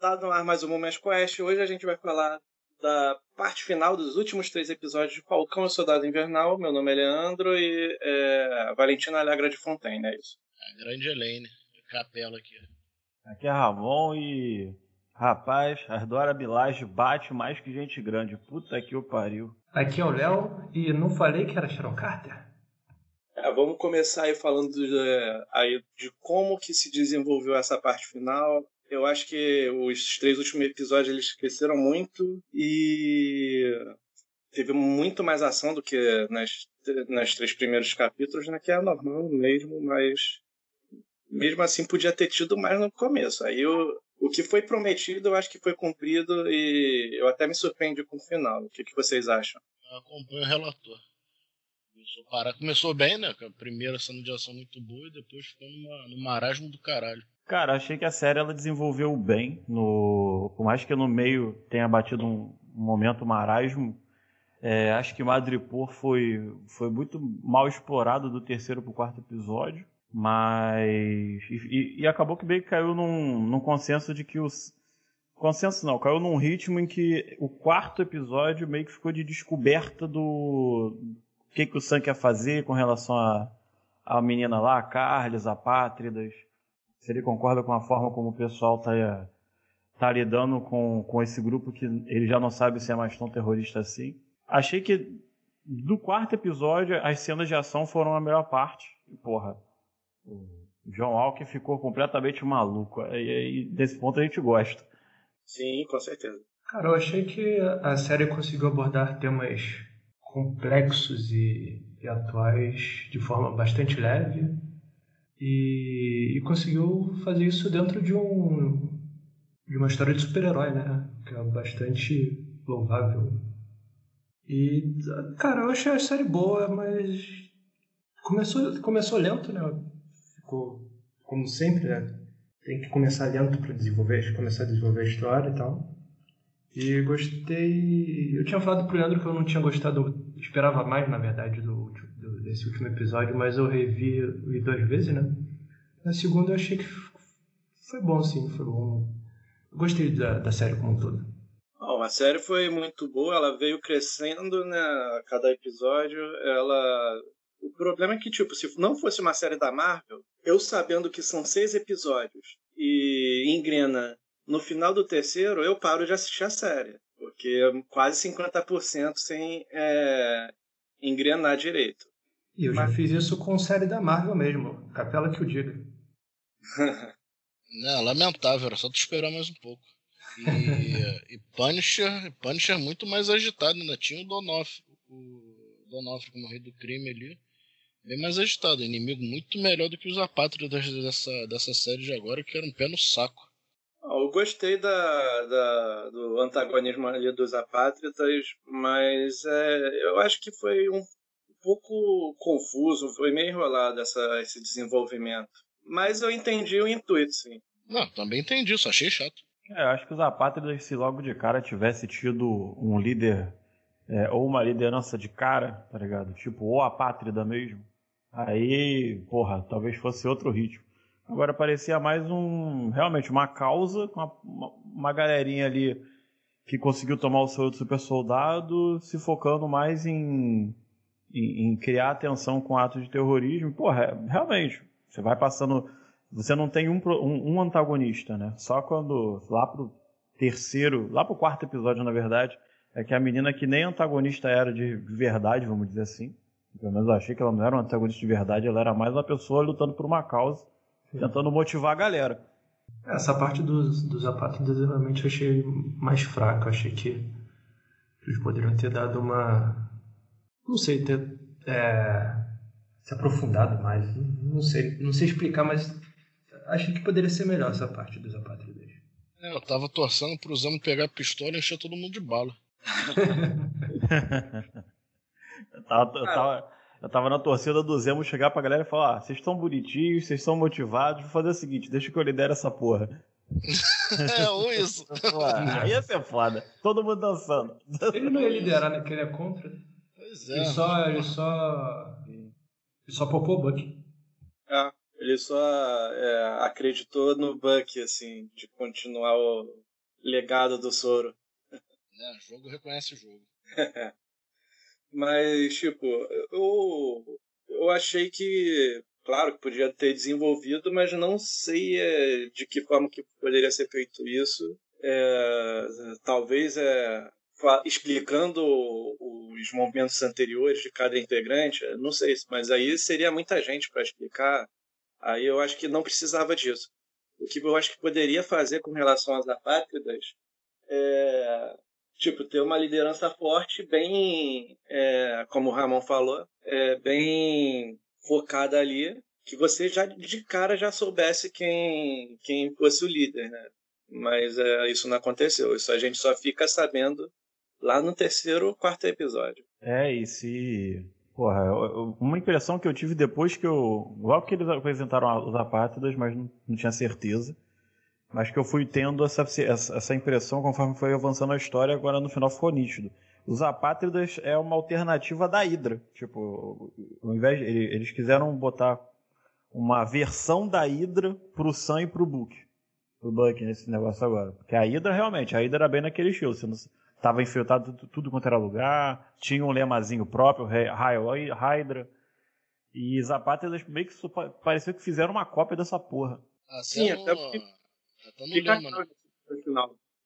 Tá no ar mais um Moments Quest. Hoje a gente vai falar da parte final dos últimos três episódios de Falcão e Soldado Invernal. Meu nome é Leandro e é, Valentina Alegra de Fontaine, é isso. A grande Elaine, capela aqui. Aqui é Ramon e. Rapaz, as Dora Bilage bate mais que gente grande. Puta que o pariu. Aqui é o Léo e não falei que era Sharon Carter? É, vamos começar aí falando de, aí de como que se desenvolveu essa parte final. Eu acho que os três últimos episódios eles cresceram muito e teve muito mais ação do que nas, nas três primeiros capítulos, né? Que é normal mesmo, mas mesmo assim podia ter tido mais no começo. Aí o, o que foi prometido eu acho que foi cumprido e eu até me surpreendi com o final. O que, que vocês acham? Eu acompanho o relator. Começou, para... Começou bem, né? A primeira cena de ação muito boa e depois ficou numa, no marasmo do caralho. Cara, achei que a série ela desenvolveu bem. No... Por mais que no meio tenha batido um, momento marasmo, é, acho que Madripoor foi, foi muito mal explorado do terceiro pro quarto episódio. Mas. E, e, acabou que meio que caiu num, num consenso de que os. Consenso não, caiu num ritmo em que o quarto episódio meio que ficou de descoberta do. O que, que o Sam quer fazer com relação a, a menina lá, a Carles, a Pátridas se ele concorda com a forma como o pessoal está tá lidando com, com esse grupo que ele já não sabe se é mais tão terrorista assim. Achei que do quarto episódio as cenas de ação foram a melhor parte. Porra, o John Walker ficou completamente maluco. E, e desse ponto a gente gosta. Sim, com certeza. Cara, eu achei que a série conseguiu abordar temas complexos e, e atuais de forma bastante leve e, e conseguiu fazer isso dentro de um de uma história de super-herói, né? Que é bastante louvável. E, cara, eu achei a série boa, mas começou, começou lento, né? Ficou, como sempre, né? Tem que começar lento para desenvolver, começar a desenvolver a história e tal. E gostei. Eu tinha falado pro Leandro que eu não tinha gostado, esperava mais, na verdade, do, do, desse último episódio, mas eu revi duas vezes, né? Na segunda eu achei que foi bom, sim, foi bom. Eu gostei da, da série como um todo. Bom, a série foi muito boa, ela veio crescendo, né? A cada episódio, ela. O problema é que, tipo, se não fosse uma série da Marvel, eu sabendo que são seis episódios e engrena no final do terceiro, eu paro de assistir a série. Porque quase 50% sem é, engrenar direito. E eu Mas... já fiz isso com série da Marvel mesmo. Capela que o diga. Não, lamentável, era só tu esperar mais um pouco. E, e Punisher, Punisher é muito mais agitado, ainda tinha o Donoff, o Donoff como rei do crime ali, bem mais agitado, inimigo muito melhor do que os apátridas dessa, dessa série de agora, que era um pé no saco. Eu gostei da, da, do antagonismo ali dos apátridas, mas é, eu acho que foi um pouco confuso, foi meio enrolado essa, esse desenvolvimento. Mas eu entendi o intuito, sim. Não, também entendi, só achei chato. É, eu acho que os apátridas, se logo de cara tivesse tido um líder é, ou uma liderança de cara, tá ligado? Tipo, ou apátrida mesmo, aí, porra, talvez fosse outro ritmo. Agora parecia mais um. Realmente, uma causa com uma, uma galerinha ali que conseguiu tomar o seu super soldado, se focando mais em, em, em criar atenção com atos de terrorismo. Porra, é, realmente, você vai passando. Você não tem um, um, um, antagonista, né? Só quando. Lá pro terceiro. Lá pro quarto episódio, na verdade. É que a menina que nem antagonista era de verdade, vamos dizer assim. Pelo menos eu achei que ela não era um antagonista de verdade, ela era mais uma pessoa lutando por uma causa tentando motivar a galera. Essa parte dos, dos apátridas eu realmente achei mais fraca. Achei que eles poderiam ter dado uma. Não sei, ter é, se aprofundado mais. Não sei, não sei explicar, mas achei que poderia ser melhor essa parte dos apátridas. É, eu tava torcendo pro Zamo pegar a pistola e encher todo mundo de bala. eu tava, eu tava, eu tava na torcida do Zemo chegar pra galera e falar: ah, vocês estão bonitinhos, vocês estão motivados, vou fazer o seguinte, deixa que eu lidere essa porra. é, ou isso. Aí ia ser foda. Todo mundo dançando. Ele não ia liderar, né? Porque ele é contra. Pois é. Ele só. Ele só. Ele só popou o Buck. É, ele só é, acreditou no Buck, assim, de continuar o, legado do Soro. É, jogo reconhece o jogo. Mas, tipo, eu, eu achei que, claro, que podia ter desenvolvido, mas não sei é, de que forma que poderia ser feito isso. É, talvez é, explicando os movimentos anteriores de cada integrante, não sei, mas aí seria muita gente para explicar. Aí eu acho que não precisava disso. O que eu acho que poderia fazer com relação às apátridas é, tipo, ter uma liderança forte, bem, é, como o Ramon falou, é, bem focada ali, que você já de cara já soubesse quem, quem fosse o líder, né? Mas é, isso não aconteceu. Isso a gente só fica sabendo lá no terceiro ou quarto episódio. É, e se. Porra, uma impressão que eu tive depois que eu. Logo que eles apresentaram os apátridas, mas não, não tinha certeza mas que eu fui tendo essa, essa impressão conforme foi avançando a história, agora no final ficou nítido. Os Apátridas é uma alternativa da Hydra. Tipo, ao invés de, eles quiseram botar uma versão da Hydra pro Sam e pro Book. Pro Buck nesse negócio agora. Porque a Hydra, realmente, a Hydra era bem naquele estilo. Você não, tava infiltrado tudo, tudo quanto era lugar, tinha um lemazinho próprio, Hydra. E os Apátridas meio que pareceu que fizeram uma cópia dessa porra. Ah, Sim, até porque até no Fica lema, né?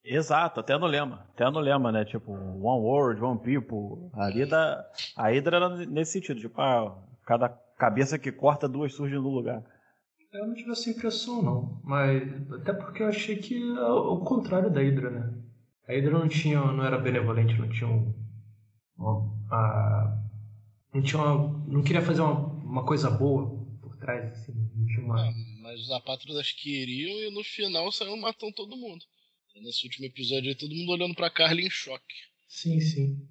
Exato, até no lema. Até no lema, né? Tipo, One World, One People. Ali da. A Hydra era nesse sentido, tipo, ah, cada cabeça que corta, duas surgem no lugar. Eu não tive essa impressão, não. Mas. Até porque eu achei que é o contrário da Hydra, né? A Hydra não tinha. não era benevolente, não tinha um. Uma, a, não tinha uma, Não queria fazer uma, uma coisa boa por trás, assim. Não tinha uma. Mas os apátridas queriam e no final saíram matando todo mundo. Nesse último episódio aí, todo mundo olhando pra Carly em choque. Sim, sim.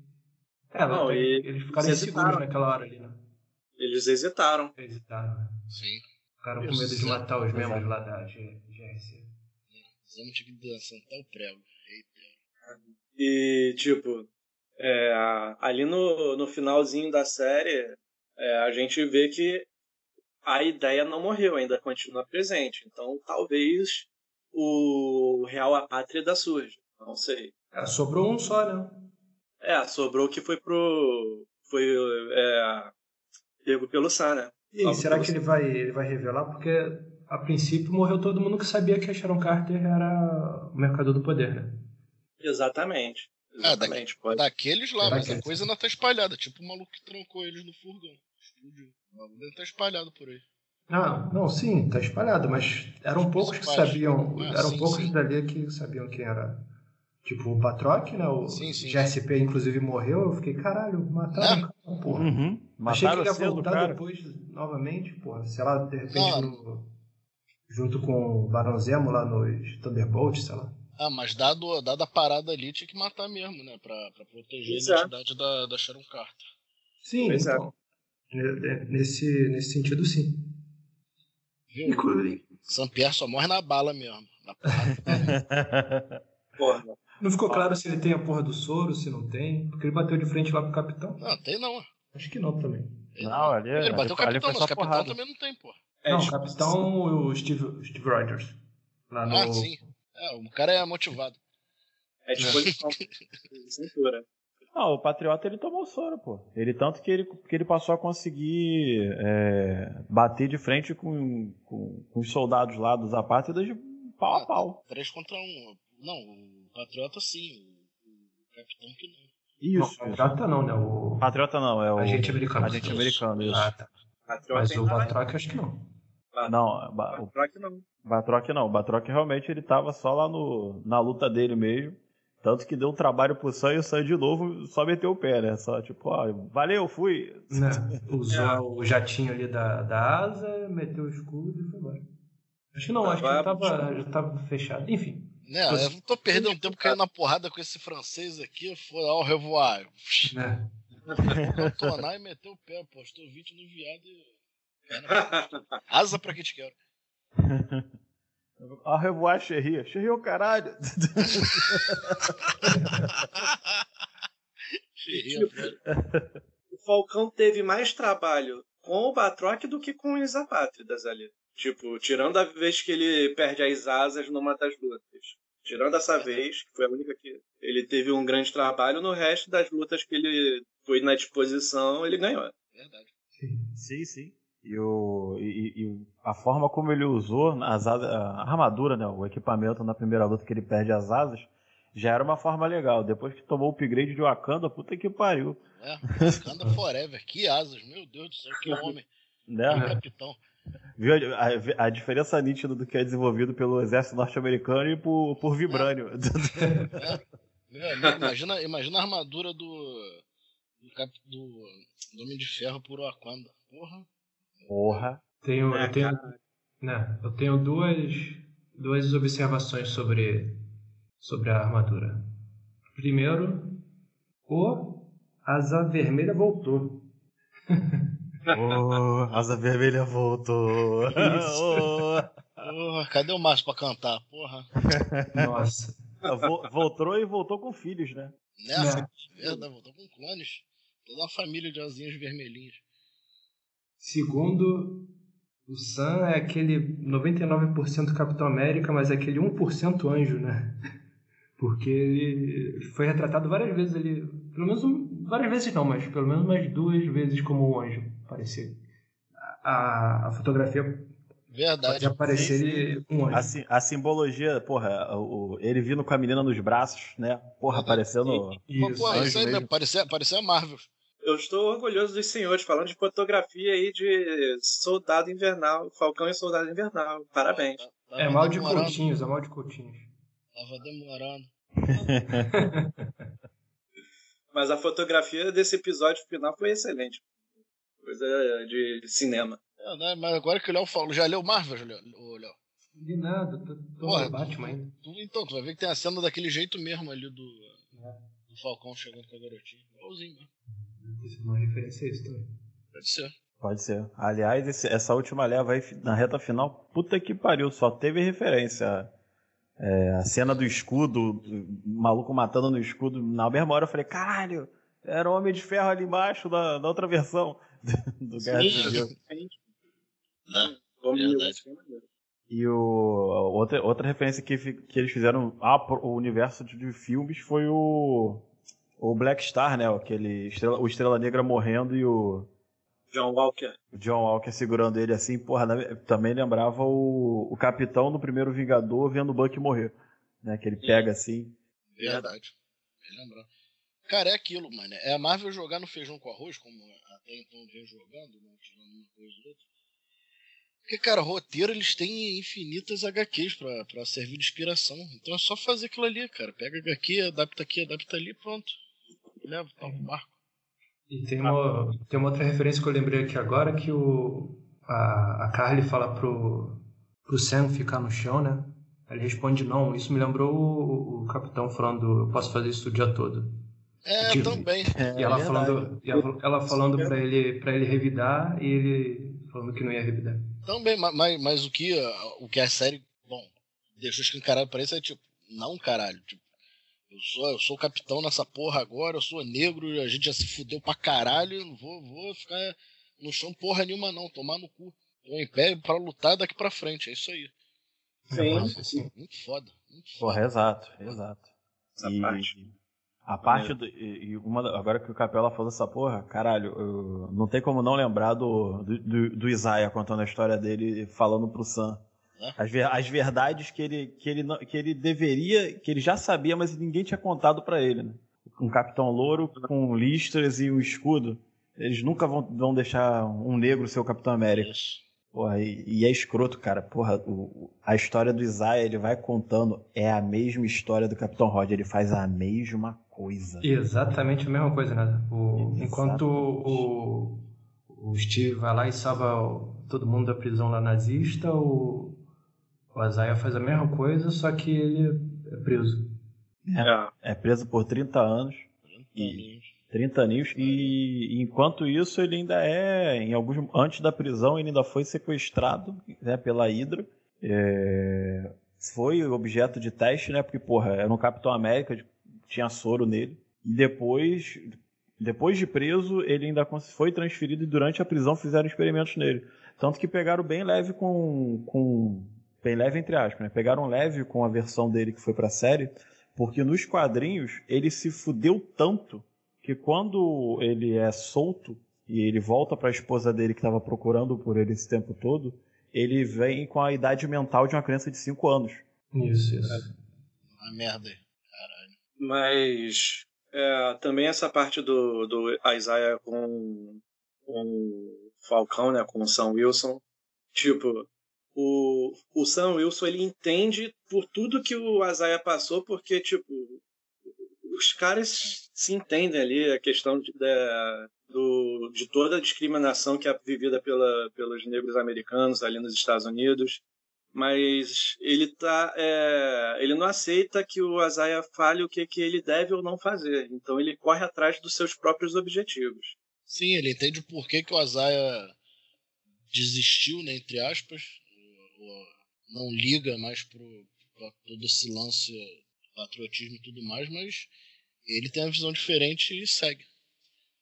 É, não, e eles ficaram inseguros naquela hora ali, né? Eles hesitaram. Hesitaram, né? Sim. Ficaram com medo de matar os membros lá da GRC. Precisamos de que sentar o prego. Eita. E, tipo, é, ali no, no finalzinho da série, é, a gente vê que a ideia não morreu, ainda continua presente. Então talvez o Real Apátrida surja. Não sei. É, sobrou um só, né? É, sobrou que foi pro. Foi é, pego pelo Sam, né? E aí, será que ele vai, ele vai revelar? Porque a princípio morreu todo mundo que sabia que a Sharon Carter era o mercador do poder, né? Exatamente. Exatamente. Ah, da, daqueles lá, será mas a coisa ainda tá espalhada. Tipo o maluco que trancou eles no furgão. Explodiu. O bagulho tá espalhado por aí. Ah, não, sim, tá espalhado, mas eram poucos que sabiam. Ah, eram sim, poucos sim. dali que sabiam quem era. Tipo, o Patroc, né? O sim, sim, GSP, inclusive, morreu. Eu fiquei, caralho, mataram o cara, porra. Uhum. Achei que ele ia voltar depois novamente, porra. Sei lá, de repente, no, junto com o Barão Zemo lá nos Thunderbolt, sei lá. Ah, mas dado, dado a parada ali, tinha que matar mesmo, né? Pra, pra proteger Exato. a identidade da, da Sharon Carter. Sim, é. então. É. Nesse, nesse sentido, sim. Viu? Sampierre só morre na bala mesmo. Na porra. Não ficou claro se ele tem a porra do soro, se não tem. Porque ele bateu de frente lá pro capitão. Não, tem não. Acho que não também. não, ali, ele bateu o capitão, mas o capitão porrada. também não tem, porra. É, não, o capitão o Steve, o Steve Rogers. Lá no... Ah, sim. É, o cara é motivado. É disposição. cintura. Não, o Patriota ele tomou soro, pô. Ele tanto que ele, que ele passou a conseguir é, bater de frente com, com, com, os soldados lá dos apátridas de pau a pau. Três contra um. Não, o Patriota sim, o, Capitão que não. Isso. Não, Patriota não, né? O... Patriota não, é o. Agente americano. Agente americano, isso. Ah, tá. Mas o Batroc acho que não. Não, o Batroc não. Batroc não. O Batroc realmente ele tava só lá no, na luta dele mesmo. Tanto que deu um trabalho pro Sam e o Sam de novo só meteu o pé, né? Só tipo, ó, valeu, fui. Né? Usou é. o jatinho ali da, da asa, meteu o escudo e foi embora. Acho que não, acho que já tava, já tava fechado. Enfim. Não, eu tô perdendo tempo caindo na porrada com esse francês aqui. Foi ao revoar. Né? Cantonar e meteu o pé, postou 20 no viado e. Asa pra que te quero. A revoar Xerri. Xerri é o caralho. o Falcão teve mais trabalho com o Batroc do que com os Apátridas ali. Tipo, tirando a vez que ele perde as asas numa das lutas. Tirando essa vez, que foi a única que ele teve um grande trabalho, no resto das lutas que ele foi na disposição, ele ganhou. Verdade. Sim, sim. E, o, e, e a forma como ele usou as, a armadura, né, o equipamento na primeira luta que ele perde as asas, já era uma forma legal. Depois que tomou o upgrade de Wakanda, puta que pariu. É, Wakanda Forever. Que asas, meu Deus do céu, que homem. Né? Que capitão. Viu a, a, a, diferença nítida do que é desenvolvido pelo exército norte-americano e por, por Vibrânio. É. É. Imagina, imagina a armadura do, do, do, do Homem de Ferro por Wakanda. Porra. Porra. Tenho, é, eu, tenho, né, eu tenho duas, duas observações sobre, sobre a armadura. Primeiro, o Asa Vermelha voltou. oh, Asa Vermelha voltou. oh, oh, cadê o Márcio pra cantar? Porra. Nossa. Voltou e voltou com filhos, né? Né? É. Verdade, voltou com clones. Toda uma família de asinhas vermelhinhas. Segundo, o Sam é aquele 99% Capitão América, mas é aquele 1% anjo, né? Porque ele foi retratado várias vezes ali, pelo menos várias vezes não, mas pelo menos umas duas vezes como um anjo, parecia. A, a fotografia Verdade. Pode aparecer sim, sim. um anjo. A, a, simbologia, porra, o, ele vindo com a menina nos braços, né? Porra, aparecendo. Isso, Pô, isso aí mesmo, parecia, parecia Marvel. Eu estou orgulhoso dos senhores falando de fotografia aí de Soldado Invernal, Falcão e Soldado Invernal. Parabéns. é mal de demorando. coutinhos, é mal de coutinhos. Tava demorando. Mas a fotografia desse episódio final foi excelente. Coisa de cinema. É, né? Mas agora que o Léo falou, já leu Marvel, Léo? De nada, tô, tô Porra, Batman ainda. Então, tu vai ver que tem a cena daquele jeito mesmo ali do, é. do Falcão chegando com a garotinha. Igualzinho, mano. Isso é uma referência a isso também. Pode ser. Pode ser. Aliás, esse, essa última leva aí na reta final, puta que pariu, só teve referência. É, a cena do escudo, o maluco matando no escudo, na mesma hora eu falei, caralho, era o Homem de Ferro ali embaixo da, da outra versão do Guerra Civil. Não, E o, outra, outra referência que, que eles fizeram ao universo de, de filmes foi o o Black Star, né? Aquele estrela, o Estrela Negra morrendo e o. John Walker. O John Walker segurando ele assim, porra, também lembrava o, o capitão do primeiro Vingador vendo o Buck morrer. Né? Que ele pega assim. Verdade. Bem lembrado. Cara, é aquilo, mano. É a Marvel jogar no feijão com arroz, como até então vem jogando, né? tirando uma coisa ou outra. Porque, cara, roteiro eles têm infinitas HQs pra, pra servir de inspiração. Então é só fazer aquilo ali, cara. Pega HQ, adapta aqui, adapta ali pronto leva, tá um barco. E tem uma, tem uma outra referência que eu lembrei aqui agora, que o, a, a Carly fala pro, pro Sam ficar no chão, né? Ele responde não. Isso me lembrou o, o capitão falando, eu posso fazer isso o dia todo. É, tipo, também. É, e ela é falando, e ela, ela falando para ele, pra ele revidar e ele falando que não ia revidar. Também, mas, mas o, que, o que a série, bom, deixou escancarado para isso é tipo, não caralho, tipo, eu sou, eu sou capitão nessa porra agora, eu sou negro, a gente já se fudeu pra caralho, não vou, vou ficar no chão porra nenhuma não, tomar no cu. Tô em pé pra lutar daqui pra frente, é isso aí. Sim, sim. Muito foda. Muito foda. Porra, exato, exato. Essa e parte. A parte do. E uma, agora que o Capela falou essa porra, caralho, não tem como não lembrar do, do, do Isaiah contando a história dele falando pro Sam as, ver, as verdades que ele, que, ele, que ele deveria, que ele já sabia, mas ninguém tinha contado para ele. Né? Um capitão louro com listras e um escudo. Eles nunca vão, vão deixar um negro ser o Capitão América. Porra, e, e, é escroto, cara. Porra, o, a história do Isaiah, ele vai contando, é a mesma história do Capitão Rod. Ele faz a mesma coisa. Exatamente a mesma coisa, né? O, enquanto o, o Steve vai lá e salva todo mundo da prisão lá nazista, o, o Azaia faz a mesma coisa, só que ele é preso. É, é preso por 30 anos. 30 e, 30 anos. E, e enquanto isso, ele ainda é, em alguns antes da prisão, ele ainda foi sequestrado né, pela Hydra. É, foi objeto de teste, né? Porque, porra, era um Capitão América, tinha soro nele. E depois, depois de preso, ele ainda foi transferido e durante a prisão fizeram experimentos nele. Tanto que pegaram bem leve com, com bem leve entre aspas, né? Pegaram leve com a versão dele que foi pra série, porque nos quadrinhos ele se fudeu tanto que quando ele é solto e ele volta para a esposa dele que estava procurando por ele esse tempo todo, ele vem com a idade mental de uma criança de 5 anos. Isso, isso. Uma merda aí. Caralho. Mas é, também essa parte do, do Isaiah com, com o Falcão, né, com o Sam Wilson, tipo, o, o Sam Wilson ele entende por tudo que o Isaiah passou, porque, tipo, os caras se entendem ali, a questão de, do, de toda a discriminação que é vivida pela, pelos negros americanos ali nos Estados Unidos, mas ele tá, é, ele não aceita que o Isaiah fale o que, que ele deve ou não fazer, então ele corre atrás dos seus próprios objetivos. Sim, ele entende o porquê que o Isaiah desistiu, né, entre aspas, não liga mais pro, pra todo esse lance patriotismo e tudo mais, mas ele tem uma visão diferente e segue.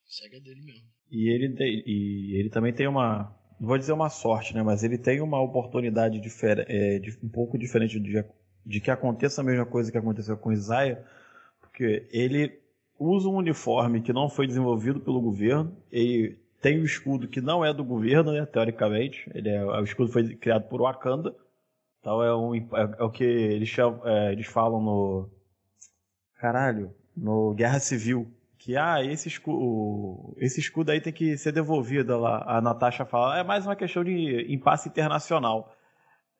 Segue a dele mesmo. E ele, e ele também tem uma. Não vou dizer uma sorte, né? Mas ele tem uma oportunidade difer é, de, um pouco diferente de, de que aconteça a mesma coisa que aconteceu com Isaiah, porque ele usa um uniforme que não foi desenvolvido pelo governo, ele tem o um escudo que não é do governo, né, teoricamente. Ele é, o escudo foi criado por Wakanda. Então é, um, é, é o que eles, chamam, é, eles falam no. Caralho, no Guerra Civil. Que ah, esse escudo, esse escudo aí tem que ser devolvido. Lá. A Natasha fala, é mais uma questão de impasse internacional.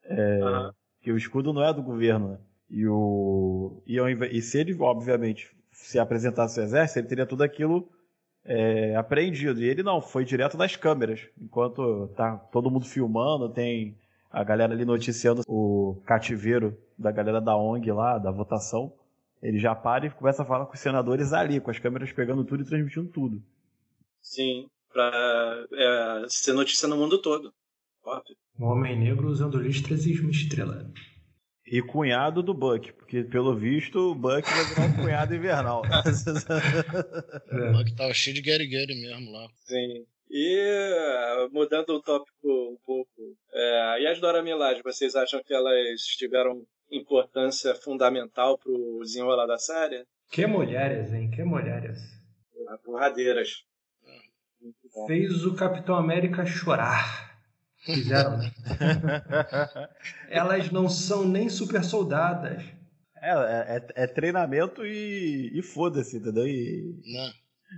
É, uhum. Que o escudo não é do governo. Né? E, o, e, e se ele, obviamente, se apresentasse ao exército, ele teria tudo aquilo é, apreendido. E ele não, foi direto das câmeras. Enquanto tá todo mundo filmando, tem a galera ali noticiando o cativeiro da galera da ONG lá, da votação. Ele já para e começa a falar com os senadores ali, com as câmeras pegando tudo e transmitindo tudo. Sim, pra é, ser notícia no mundo todo. Óbvio. Um homem negro usando listras e uma estrela. E cunhado do Buck, porque pelo visto o Buck vai virar um cunhado invernal. o Buck tava cheio de Gary Gary mesmo lá. Sim. E mudando o tópico um pouco, é, e as Dora Milaje, vocês acham que elas tiveram importância fundamental pro desenrolar da série? Que mulheres, hein? Que mulheres. Porradeiras. Fez o Capitão América chorar. Fizeram. Elas não são nem super soldadas. É, é, é, é treinamento e, e foda-se, entendeu? E...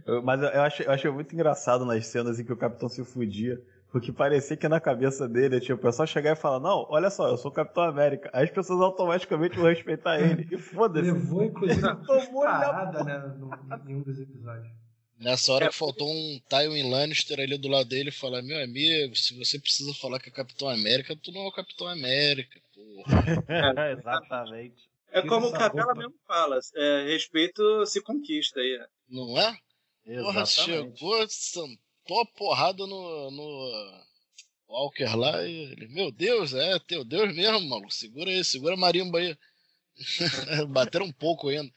Não. mas eu, eu, achei, eu achei muito engraçado nas cenas em que o capitão se fudia. Porque parecia que na cabeça dele, tipo, o pessoal chegar e falar, não, olha só, eu sou o Capitão América. Aí as pessoas automaticamente vão respeitar ele. E foda-se. Levou, inclusive, tomou parada, né, no, em um dos episódios. Nessa hora é, que faltou um Tywin Lannister ali do lado dele falar, meu amigo, se você precisa falar que é Capitão América, tu não é o Capitão América, porra. É, exatamente. É como o Capela mesmo fala, é, respeito se conquista aí. Não é? Porra, chegou, sentou a porrada no, no Walker lá e ele, meu Deus, é teu Deus mesmo, maluco, segura aí, segura a marimba aí. Bateram um pouco ainda.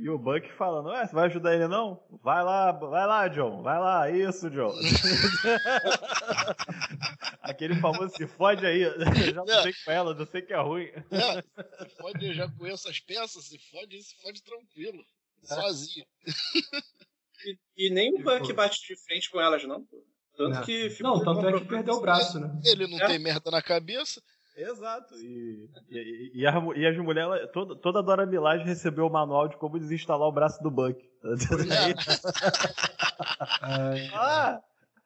E o Buck falando, ué, você vai ajudar ele não? Vai lá, vai lá, John, vai lá, isso, John. Aquele famoso se fode aí, eu já não sei com ela, eu sei que é ruim. É, se fode, eu já conheço as peças, se fode, se fode tranquilo, sozinho. E, e nem o Buck bate de frente com elas, não, Tanto não. que Não, tanto é que perdeu o braço, né? Ele não é. tem merda na cabeça. Exato. E, e, e, a, e as mulheres, toda, toda a Dora Milaje recebeu o manual de como desinstalar o braço do Buck. ah,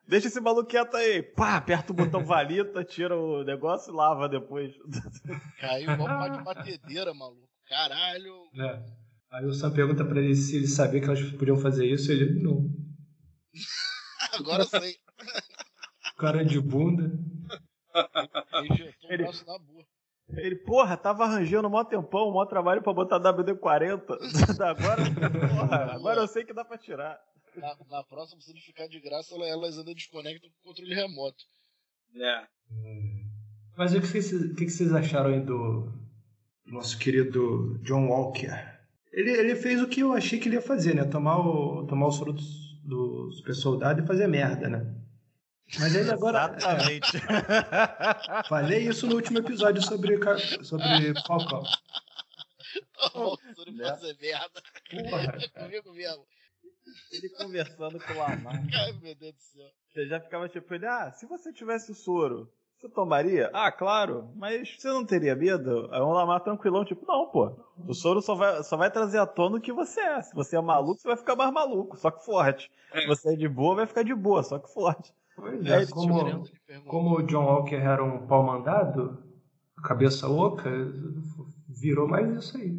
deixa esse maluco quieto aí. Pá, aperta o botão valita, tira o negócio e lava depois. Caiu igual pá de batedeira, maluco. Caralho. É. Aí o Sam pergunta pra ele se ele sabia que elas podiam fazer isso, ele não. Agora sei. Cara de bunda. Ele, ele, porra, tava arranjando mó tempão, mó trabalho pra botar WD-40. agora, porra, agora eu sei que dá pra tirar. Na, na próxima, se ele ficar de graça, elas ainda desconectam com o controle remoto. É. Mas o que vocês, o que vocês acharam aí do nosso querido John Walker? Ele, ele fez o que eu achei que ele ia fazer, né? Tomar o, tomar os frutos do super soldado e fazer merda, né? Mas ele agora. Exatamente. É, falei isso no último episódio sobre, sobre Falcão. Tá voltando pra fazer merda. Porra, É comigo mesmo. Ele conversando com o Lamar. Ai, meu Deus do céu. Você já ficava tipo, ele, ah, se você tivesse o soro, você tomaria? Ah, claro, mas você não teria medo? Aí o Lamar tranquilão, tipo, não, pô. O soro só vai, só vai trazer à tona o que você é. Se você é maluco, você vai ficar mais maluco, só que forte. Se você é de boa, vai ficar de boa, só que forte. Pois É, é, como, Ele perguntou. como o John Walker era um pau mandado, cabeça oca, virou mais isso aí.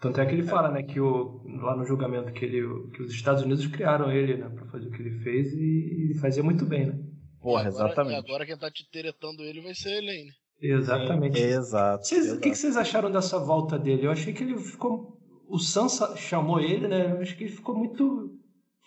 Tanto é que ele fala, né, que o, lá no julgamento que, ele, que os Estados Unidos criaram ele, né, pra fazer o que ele fez e ele fazia muito bem, né? Porra, Agora- exatamente. Agora quem tá te teretando ele vai ser a Elaine. Exatamente. Exato. Vocês- o exato. que, que vocês acharam dessa volta dele? Eu achei que ele ficou. O Sansa chamou ele, né? Eu acho que ele ficou muito.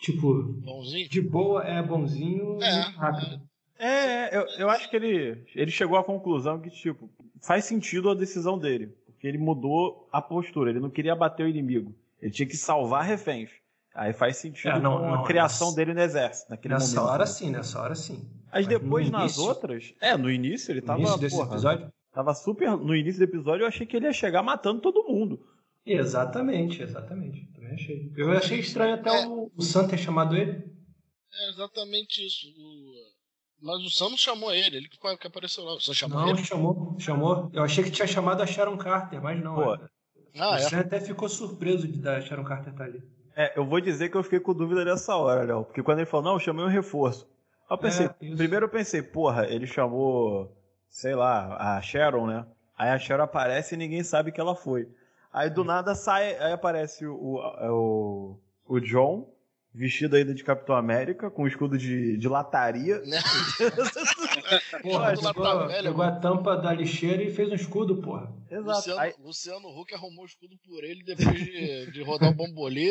Tipo, Bonzinho? de boa, é bonzinho É, e rápido. É, eu, eu acho que ele, ele chegou à conclusão que, tipo, faz sentido a decisão dele. Porque ele mudou a postura, ele não queria bater o inimigo. Ele tinha que salvar reféns. Aí faz sentido É, não, com a não, criação dele no exército, naquele Nessa momento. hora sim, nessa hora sim. Mas Mas depois, no nas início- outras. É, no início ele No tava. início desse porra, episódio? Tava super. No início do episódio eu achei que ele ia chegar matando todo mundo. Exatamente, exatamente. Também achei. Eu achei estranho até É. o, o Sam ter chamado ele. É exatamente isso. O- Mas o Sam não chamou ele, ele que apareceu lá. O Sam chamou Não, ele. chamou, chamou. Eu achei que tinha chamado a Sharon Carter, mas não. Pô, é. Ah, o é. Sam até ficou surpreso de da Sharon Carter estar ali. É, eu vou dizer que eu fiquei com dúvida nessa hora, Léo. Porque quando ele falou, não, eu chamei um reforço. Eu pensei, É, primeiro eu pensei, porra, ele chamou, sei lá, a Sharon, né? Aí a Sharon aparece e ninguém sabe que ela foi. Aí do nada sai, aí aparece o, o, o John, vestido ainda de Capitão América, com um escudo de, de lataria. Né? Porra, pegou, velha, pegou a tampa da lixeira e fez um escudo, porra. Exato. Luciano, Aí, Luciano Huck arrumou o escudo por ele depois de, de rodar o bambolê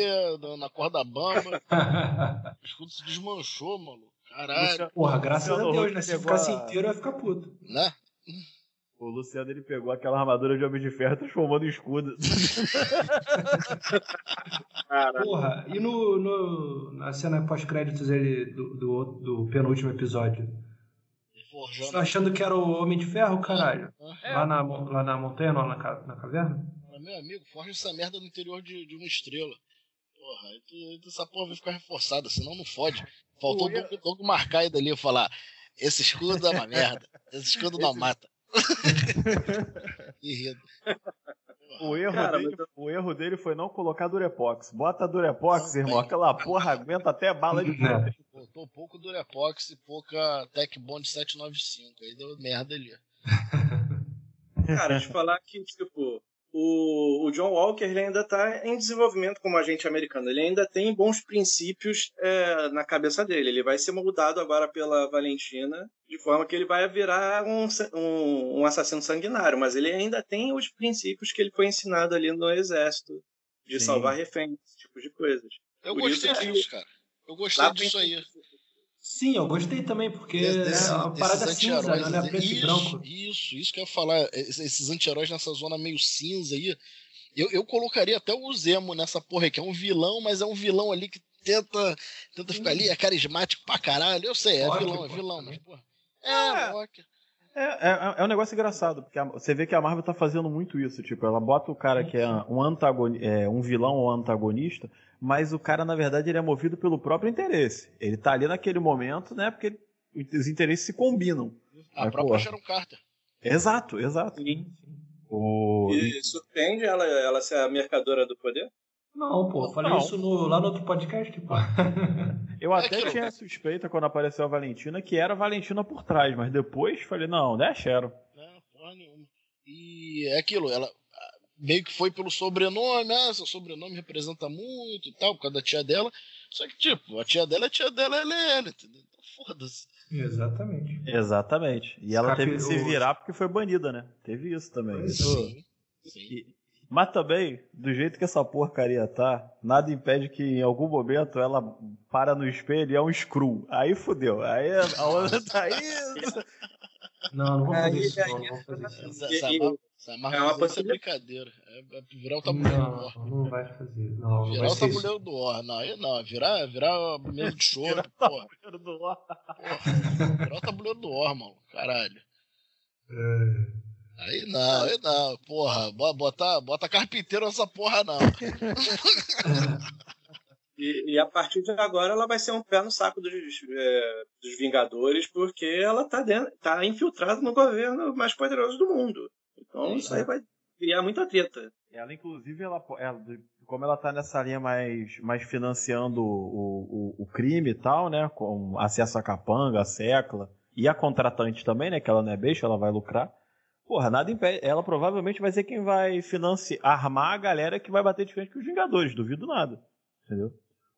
na, corda bamba. O escudo se desmanchou, maluco. Caralho, Porra, graças Luciano a Deus, Huck né? Se ficasse a- inteiro, eu ia ficar puto. né? O Luciano ele pegou aquela armadura de Homem de Ferro e transformou em escudo. Porra, e no, no, na cena pós-créditos ele, do, do, do penúltimo episódio? Forjando. Você achando que era o Homem de Ferro, caralho? É. Lá, na, lá na montanha, não, na, na caverna? Meu amigo, forja essa merda no interior de, de uma estrela. Porra, essa porra vai ficar reforçada, senão não fode. Faltou o Doug, marcar aí dali e falar: esse escudo é uma merda, esse escudo não mata. O erro, Cara, dele, eu- o erro dele foi não colocar Durepox. Bota Durepox, irmão. Aquela porra aguenta até bala de Né? fogo. Botou pouco Durepox e pouca Tech Bond 795. Aí deu merda ali. cara, te falar que, tipo, o, o John Walker ele ainda tá em desenvolvimento como agente americano. Ele ainda tem bons princípios é, na cabeça dele. Ele vai ser moldado agora pela Valentina, de forma que ele vai virar um, um, um assassino sanguinário. Mas ele ainda tem os princípios que ele foi ensinado ali no exército, de Sim. salvar reféns, esse tipo de coisas. Eu Por gostei isso que- disso, cara. Eu gostei disso aí. Sim, eu gostei também, porque Desse- é uma parada cinza, anti-heróis, né? Não é preto e isso, branco. Isso, isso que eu ia falar. Esses anti-heróis nessa zona meio cinza aí. Eu, eu colocaria até o Zemo nessa porra aí, que é um vilão, mas é um vilão ali que tenta, tenta ficar ali, é carismático pra caralho. Eu sei, é Loki, vilão, é vilão, mas, porra. É. É, Loki. É, é, é um negócio engraçado, porque a- você vê que a Marvel tá fazendo muito isso. Tipo, ela bota o cara que é um, antagoni é, um vilão ou antagonista, mas o cara, na verdade, ele é movido pelo próprio interesse. Ele tá ali naquele momento, né? Porque os interesses se combinam. A Mas, própria porra. Sharon Carter. Exato, exato. O... E surpreende ela, ela ser a mercadora do poder? Não, pô, eu falei Não. isso no- lá no outro podcast, pô. Eu até aquilo. tinha suspeita quando apareceu a Valentina que era a Valentina por trás, mas depois falei, não, não é a Sharon. Não, porra nenhuma. E é aquilo, ela meio que foi pelo sobrenome, ah, seu sobrenome representa muito e tal, por causa da tia dela. Só que, tipo, a tia dela é a tia dela, ela é ela, entendeu? Então foda-se. Exatamente. Exatamente. E ela Capi- teve que se virar porque foi banida, né? Teve isso também. Isso- Sim. Sim. E- Mas também, do jeito que essa porcaria tá, nada impede que em algum momento ela para no espelho e é um screw. Aí fudeu. Aí a onda tá aí. Não, não vou fazer isso. Não, não vou fazer isso. Marca é uma coisa brincadeira. É, é virar o tabuleiro não, do War. Não vai fazer. Não, virar vai o tabuleiro do War. Não, aí não. Virar, virar o tabuleiro de choro, porra. do War. porra. Virar o tabuleiro do War, mano. Caralho. É. Aí não, aí não. Porra, bo- bota, bota carpinteiro nessa porra, não. E, e a partir de agora ela vai ser um pé no saco dos, é, dos Vingadores, porque ela tá, dentro, tá infiltrada no governo mais poderoso do mundo. Então isso aí vai criar muita treta. Ela, inclusive, ela, ela- como ela tá nessa linha mais, mais financiando o, o, o crime e tal, né? Com acesso a capanga, a secla e a contratante também, né? Que ela não é beixa, ela vai lucrar. Porra, nada impede. Ela provavelmente vai ser quem vai financiar, armar a galera que vai bater de frente com os Vingadores, duvido nada. Entendeu?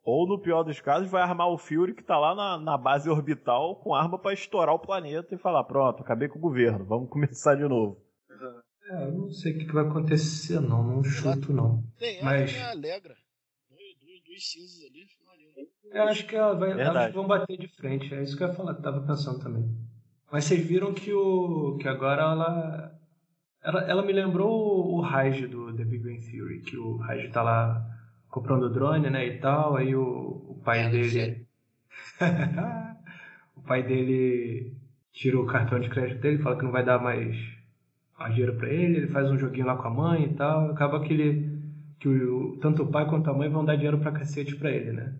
Ou, no pior dos casos, vai armar o Fury que tá lá na, na base orbital com arma pra estourar o planeta e falar: pronto, acabei com o governo, vamos começar de novo. É, eu não sei o que vai acontecer, não. Não chuto, não. Tem Mas- a Alegra. Dois, cinzas ali. Eu acho que ela vai, vão bater de frente. É isso que eu ia falar, tava pensando também. Mas vocês viram que o que agora ela ela, ela me lembrou o, o Raj do The Big Bang Theory, que o Raj tá lá comprando drone, né, e tal, aí o, o pai É, dele o pai dele tira o cartão de crédito dele, fala que não vai dar mais, mais dinheiro pra ele, ele faz um joguinho lá com a mãe e tal, acaba que ele que o, tanto o pai quanto a mãe vão dar dinheiro pra cacete pra ele, né?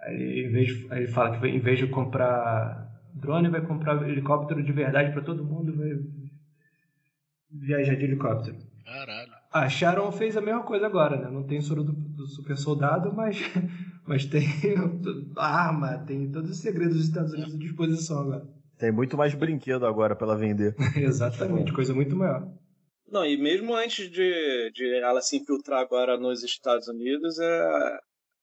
Aí ele, em vez aí ele fala que em vez de comprar drone, vai comprar helicóptero de verdade pra todo mundo, vai viajar de helicóptero. Caralho. A Sharon fez a mesma coisa agora, né? Não tem soro do, do super soldado, mas, mas tem arma, tem todos os segredos dos Estados Unidos à disposição agora. Tem muito mais brinquedo agora pra ela vender. Exatamente, coisa muito maior. Não, e mesmo antes de, de ela se infiltrar agora nos Estados Unidos, é,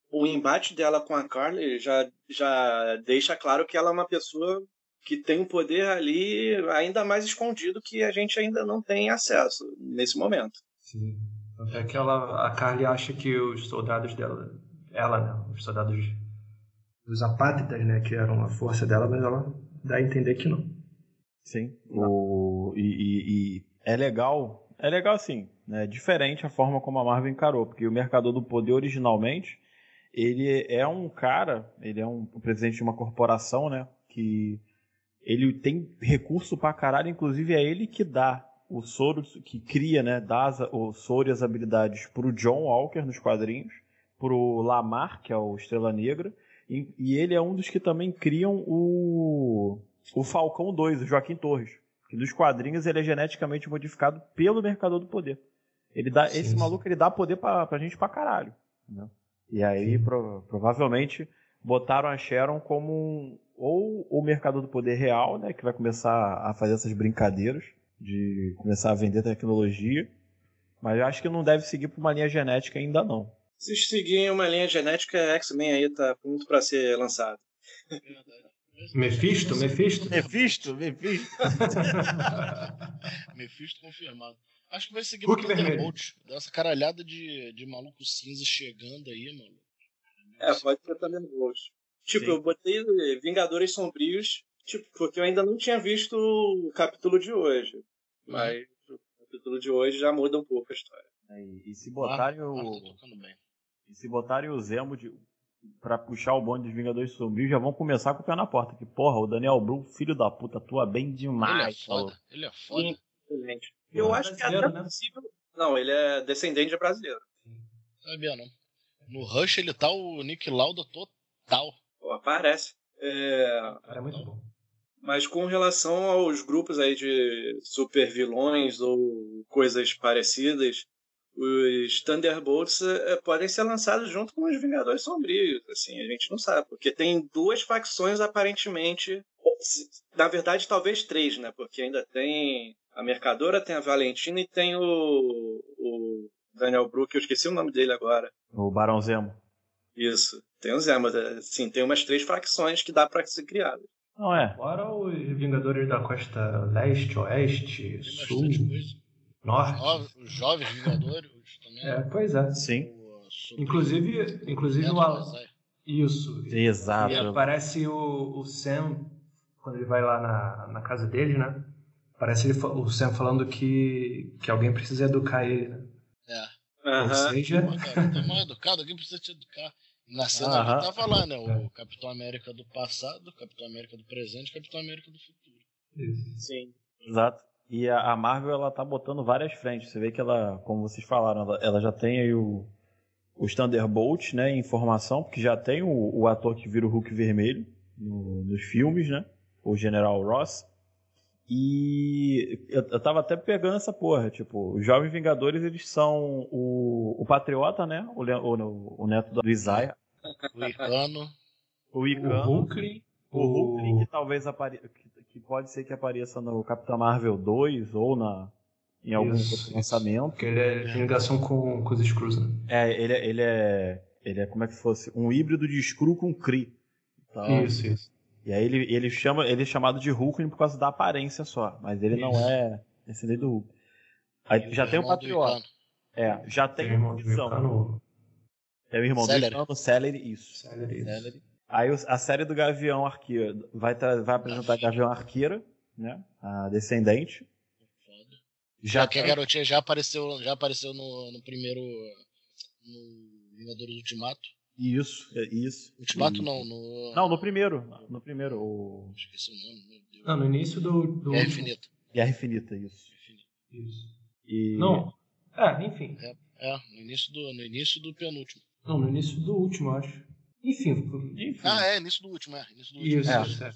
o embate dela com a Carly já, já deixa claro que ela é uma pessoa que tem um poder ali ainda mais escondido que a gente ainda não tem acesso nesse momento. Sim. Até que ela, a Carly acha que os soldados dela, ela, né? Os soldados, os apátridas, né? Que eram a força dela, mas ela dá a entender que não. Sim. O, e, e- e é legal, é legal assim, né? Diferente a forma como a Marvel encarou, porque o Mercador do Poder originalmente ele é um cara, ele é um, presidente de uma corporação, né? Que ele tem recurso pra caralho, inclusive é ele que dá o soro, que cria, né? Dá o soro e as habilidades pro John Walker nos quadrinhos, pro Lamar, que é o Estrela Negra, e, e ele é um dos que também criam o, o Falcão 2, o Joaquim Torres. Que nos quadrinhos ele é geneticamente modificado pelo Mercador do Poder. Ele dá, Sim, esse maluco ele dá poder pra, pra gente pra caralho. né? E aí pro- provavelmente botaram a Sharon como um, ou o Mercador do Poder real, né? Que vai começar a fazer essas brincadeiras de começar a vender tecnologia. Mas eu acho que não deve seguir por uma linha genética ainda não. Se seguirem uma linha genética, X-Men aí tá pronto para ser lançado. Verdade. Mephisto, Mephisto? Mephisto, Mephisto. Mephisto confirmado. Acho que vai seguir vermelho. Thunderbolt. Dessa caralhada de, de maluco cinza chegando aí, mano. É, pode ser Thunderbolt. Tipo, Sim. eu botei Vingadores Sombrios, tipo, porque eu ainda não tinha visto o capítulo de hoje. Mas o capítulo de hoje já muda um pouco a história. E, e se botarem Ah, o. bem. E se botarem o Zemo de, pra puxar o bonde dos Vingadores Sombrios, já vão começar com o pé na porta. Que porra, o Daniel Bru, filho da puta, atua bem Ele é demais. falou. foda. Ele é foda. Sim. Excelente. Eu Não, acho que é até né? possível. Não, ele é descendente de brasileiro. Sabia não. No Rush ele tá o Nick Lauda total. Pô, aparece. É, cara é muito bom. Mas com relação aos grupos aí de super vilões ou coisas parecidas, os Thunderbolts eh, podem ser lançados junto com os Vingadores Sombrios, assim, a gente não sabe, porque tem duas facções aparentemente, na verdade talvez três, né, porque ainda tem a Mercadora, tem a Valentina e tem o, o Daniel Brook, eu esqueci o nome dele agora. O Barão Zemo. Isso, tem o Zé, mas assim, tem umas três facções que dá para ser criadas. Não é? Fora os Vingadores da Costa Leste, Oeste, Tem Sul. Norte. Os jovens Vingadores também. É, pois é. Sim. O, Inclusive, inclusive o Al... Mazai. Isso. Exato. E aparece o, o Sam quando ele vai lá na, na casa dele, né? Parece ele, o Sam falando que, que alguém precisa educar ele, né? É. Ou Aham. seja, Pô, cara, tá mal educado, alguém precisa te educar. Na cena Aham. ele tava lá, né? O Capitão América do passado, o Capitão América do presente e o Capitão América do futuro. isso. Sim. Exato. E a, Marvel, ela tá botando várias frentes. Você vê que ela, como vocês falaram, ela, ela já tem aí o, os Thunderbolts, né, em formação, porque já tem o, o ator que vira o Hulk vermelho no- nos filmes, né, o General Ross. E eu, eu tava até pegando essa porra, tipo, os Jovens Vingadores, eles são o, o Patriota, né, o, o, o neto do Isaiah, O Icano. o O Icano, Hulk, o Hulk, que talvez apareça, que, que pode ser que apareça no Capitão Marvel 2 ou na, em algum Isso, lançamento. que ele é, tem ligação com, com os Skrulls, né? É, ele, é- ele é. Ele é como é que fosse? Um híbrido de Skrull com Kree. Então, Isso, isso. E aí ele, ele chama. Ele é chamado de Hulk por causa da aparência só. Mas ele não Isso. é descendente do Hulk. Aí já tem o Patriota. É, já Tem tem o o irmão do Visão. É o irmão Celery. do Celery, isso. Celery. Celery. Aí a série do Gavião Arqueiro vai, vai apresentar a Gavião Arqueira, né? A descendente. Foda. Já Já que a tem- garotinha já apareceu, já apareceu no, no primeiro. No Vingadores Ultimato. Isso, é isso. Ultimato E- não, no. Não, no primeiro. No primeiro, o Esqueci o nome, meu Deus. Não, no início do. do Guerra Infinita. Guerra Infinita, isso. Isso. E... Não. É, enfim. É, no início do, no início do penúltimo. Não, no início do último, acho. Enfim. Enfim. Ah, é, início do último, é. Início do último. Isso, É. isso, é.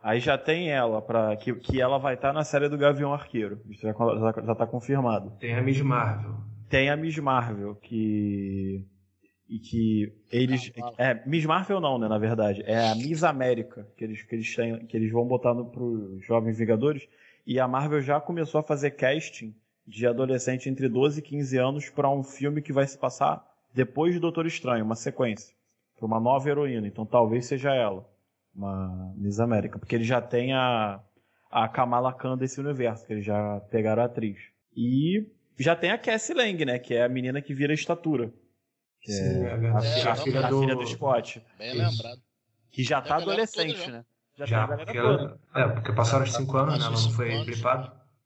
Aí já tem ela, pra, que, que ela vai estar na série do Gavião Arqueiro. Isso já, já, já tá confirmado. Tem a Miss Marvel. Tem a Miss Marvel, que. E que eles. Ah. É, Miss Marvel não, né, na verdade. É a Miss América, que eles, que eles, têm, que eles vão botar no, pros Jovens Vingadores. E a Marvel já começou a fazer casting de adolescente entre 12 e 15 anos para um filme que vai se passar depois de Doutor Estranho, uma sequência. Para uma nova heroína. Então talvez seja ela. Uma Miss América. Porque eles já têm a, a Kamala Khan desse universo, que eles já pegaram a atriz. E já tem a Cassie Lang, né? Que é a menina que vira estatura. Que Sim, é a, a, É, a a filha, filha a do. filha do Scott. Bem Isso. lembrado. Que já tá adolescente, né? Já, Já, tem a porque ela, é, porque passaram os 5 anos, né? Ela não foi anos.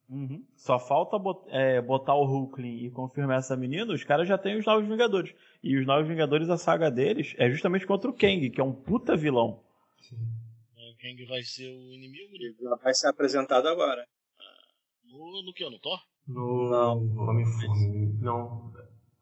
Uhum. Só falta bot- é, botar o Hulkling e confirmar essa menina, os caras já têm os Novos Vingadores. E os Novos Vingadores, a saga deles é justamente contra o Kang, que é um puta vilão. É, Kang vai ser o inimigo né? Ele já vai ser apresentado agora. no, no que? No Thor? No Não. Homem-Formiga. Não.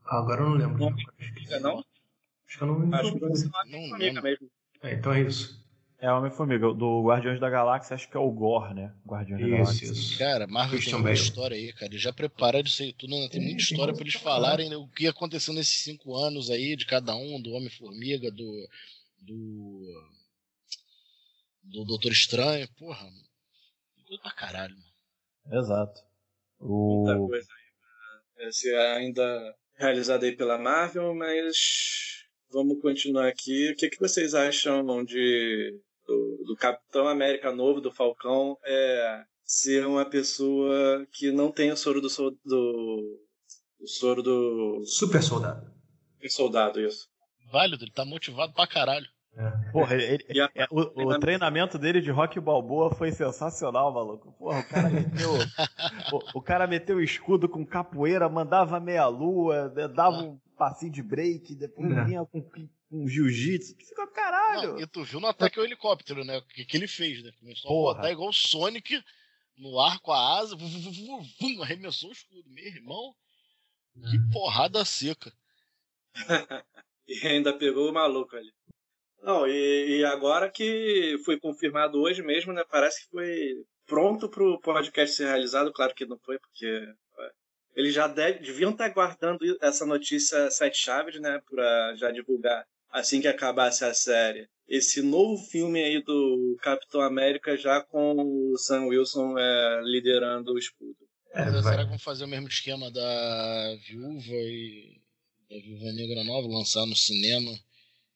Agora eu não lembro. Não. Acho que, não? acho que eu não Acho que Não lembro. mesmo. É, então é isso. É Homem-Formiga, do Guardiões da Galáxia, acho que é o Gore, né? Guardiões da Isso, Galáxia. isso. Cara, Marvel Christian tem muita Bale. história aí, cara. Eles já prepararam isso aí tudo, né? Tem muita história pra eles falarem né, o que aconteceu nesses cinco anos aí, de cada um, do Homem-Formiga, do. do. do Doutor Estranho. Porra, coisa pra caralho, mano. Exato. Muita O... coisa aí. pra ser ainda realizada aí pela Marvel, mas vamos continuar aqui. O que, que vocês acham de do, do Capitão América novo, do Falcão, é ser uma pessoa que não tem o soro do, do o soro do Super soldado. soldado, isso. Válido, ele tá motivado pra caralho. É. Porra, ele- E a- é, o, o treinamento dele de Rock Balboa foi sensacional, maluco. Porra, o cara meteu. o, o cara meteu o escudo com capoeira, mandava meia lua, dava um passinho de break, depois É. vinha com, com jiu-jitsu. Tu Fica caralho. Não, e tu viu no ataque ao helicóptero, né? O que, que ele fez, né? Começou Porra. a botar igual o Sonic no ar com a asa, vu, vu, vu, vu, vum, arremessou o escudo. Meu irmão, que porrada seca. E ainda pegou o maluco ali. Não, e, e agora que foi confirmado hoje mesmo, né? Parece que foi pronto pro podcast ser realizado. Claro que não foi, porque é, eles já deve- deviam estar guardando essa notícia sete chaves, né? Pra já divulgar assim que acabasse a série. Esse novo filme aí do Capitão América já com o Sam Wilson é, liderando o escudo. É, Mas será que vão fazer o mesmo esquema da Viúva e da Viúva Negra Nova, lançar no cinema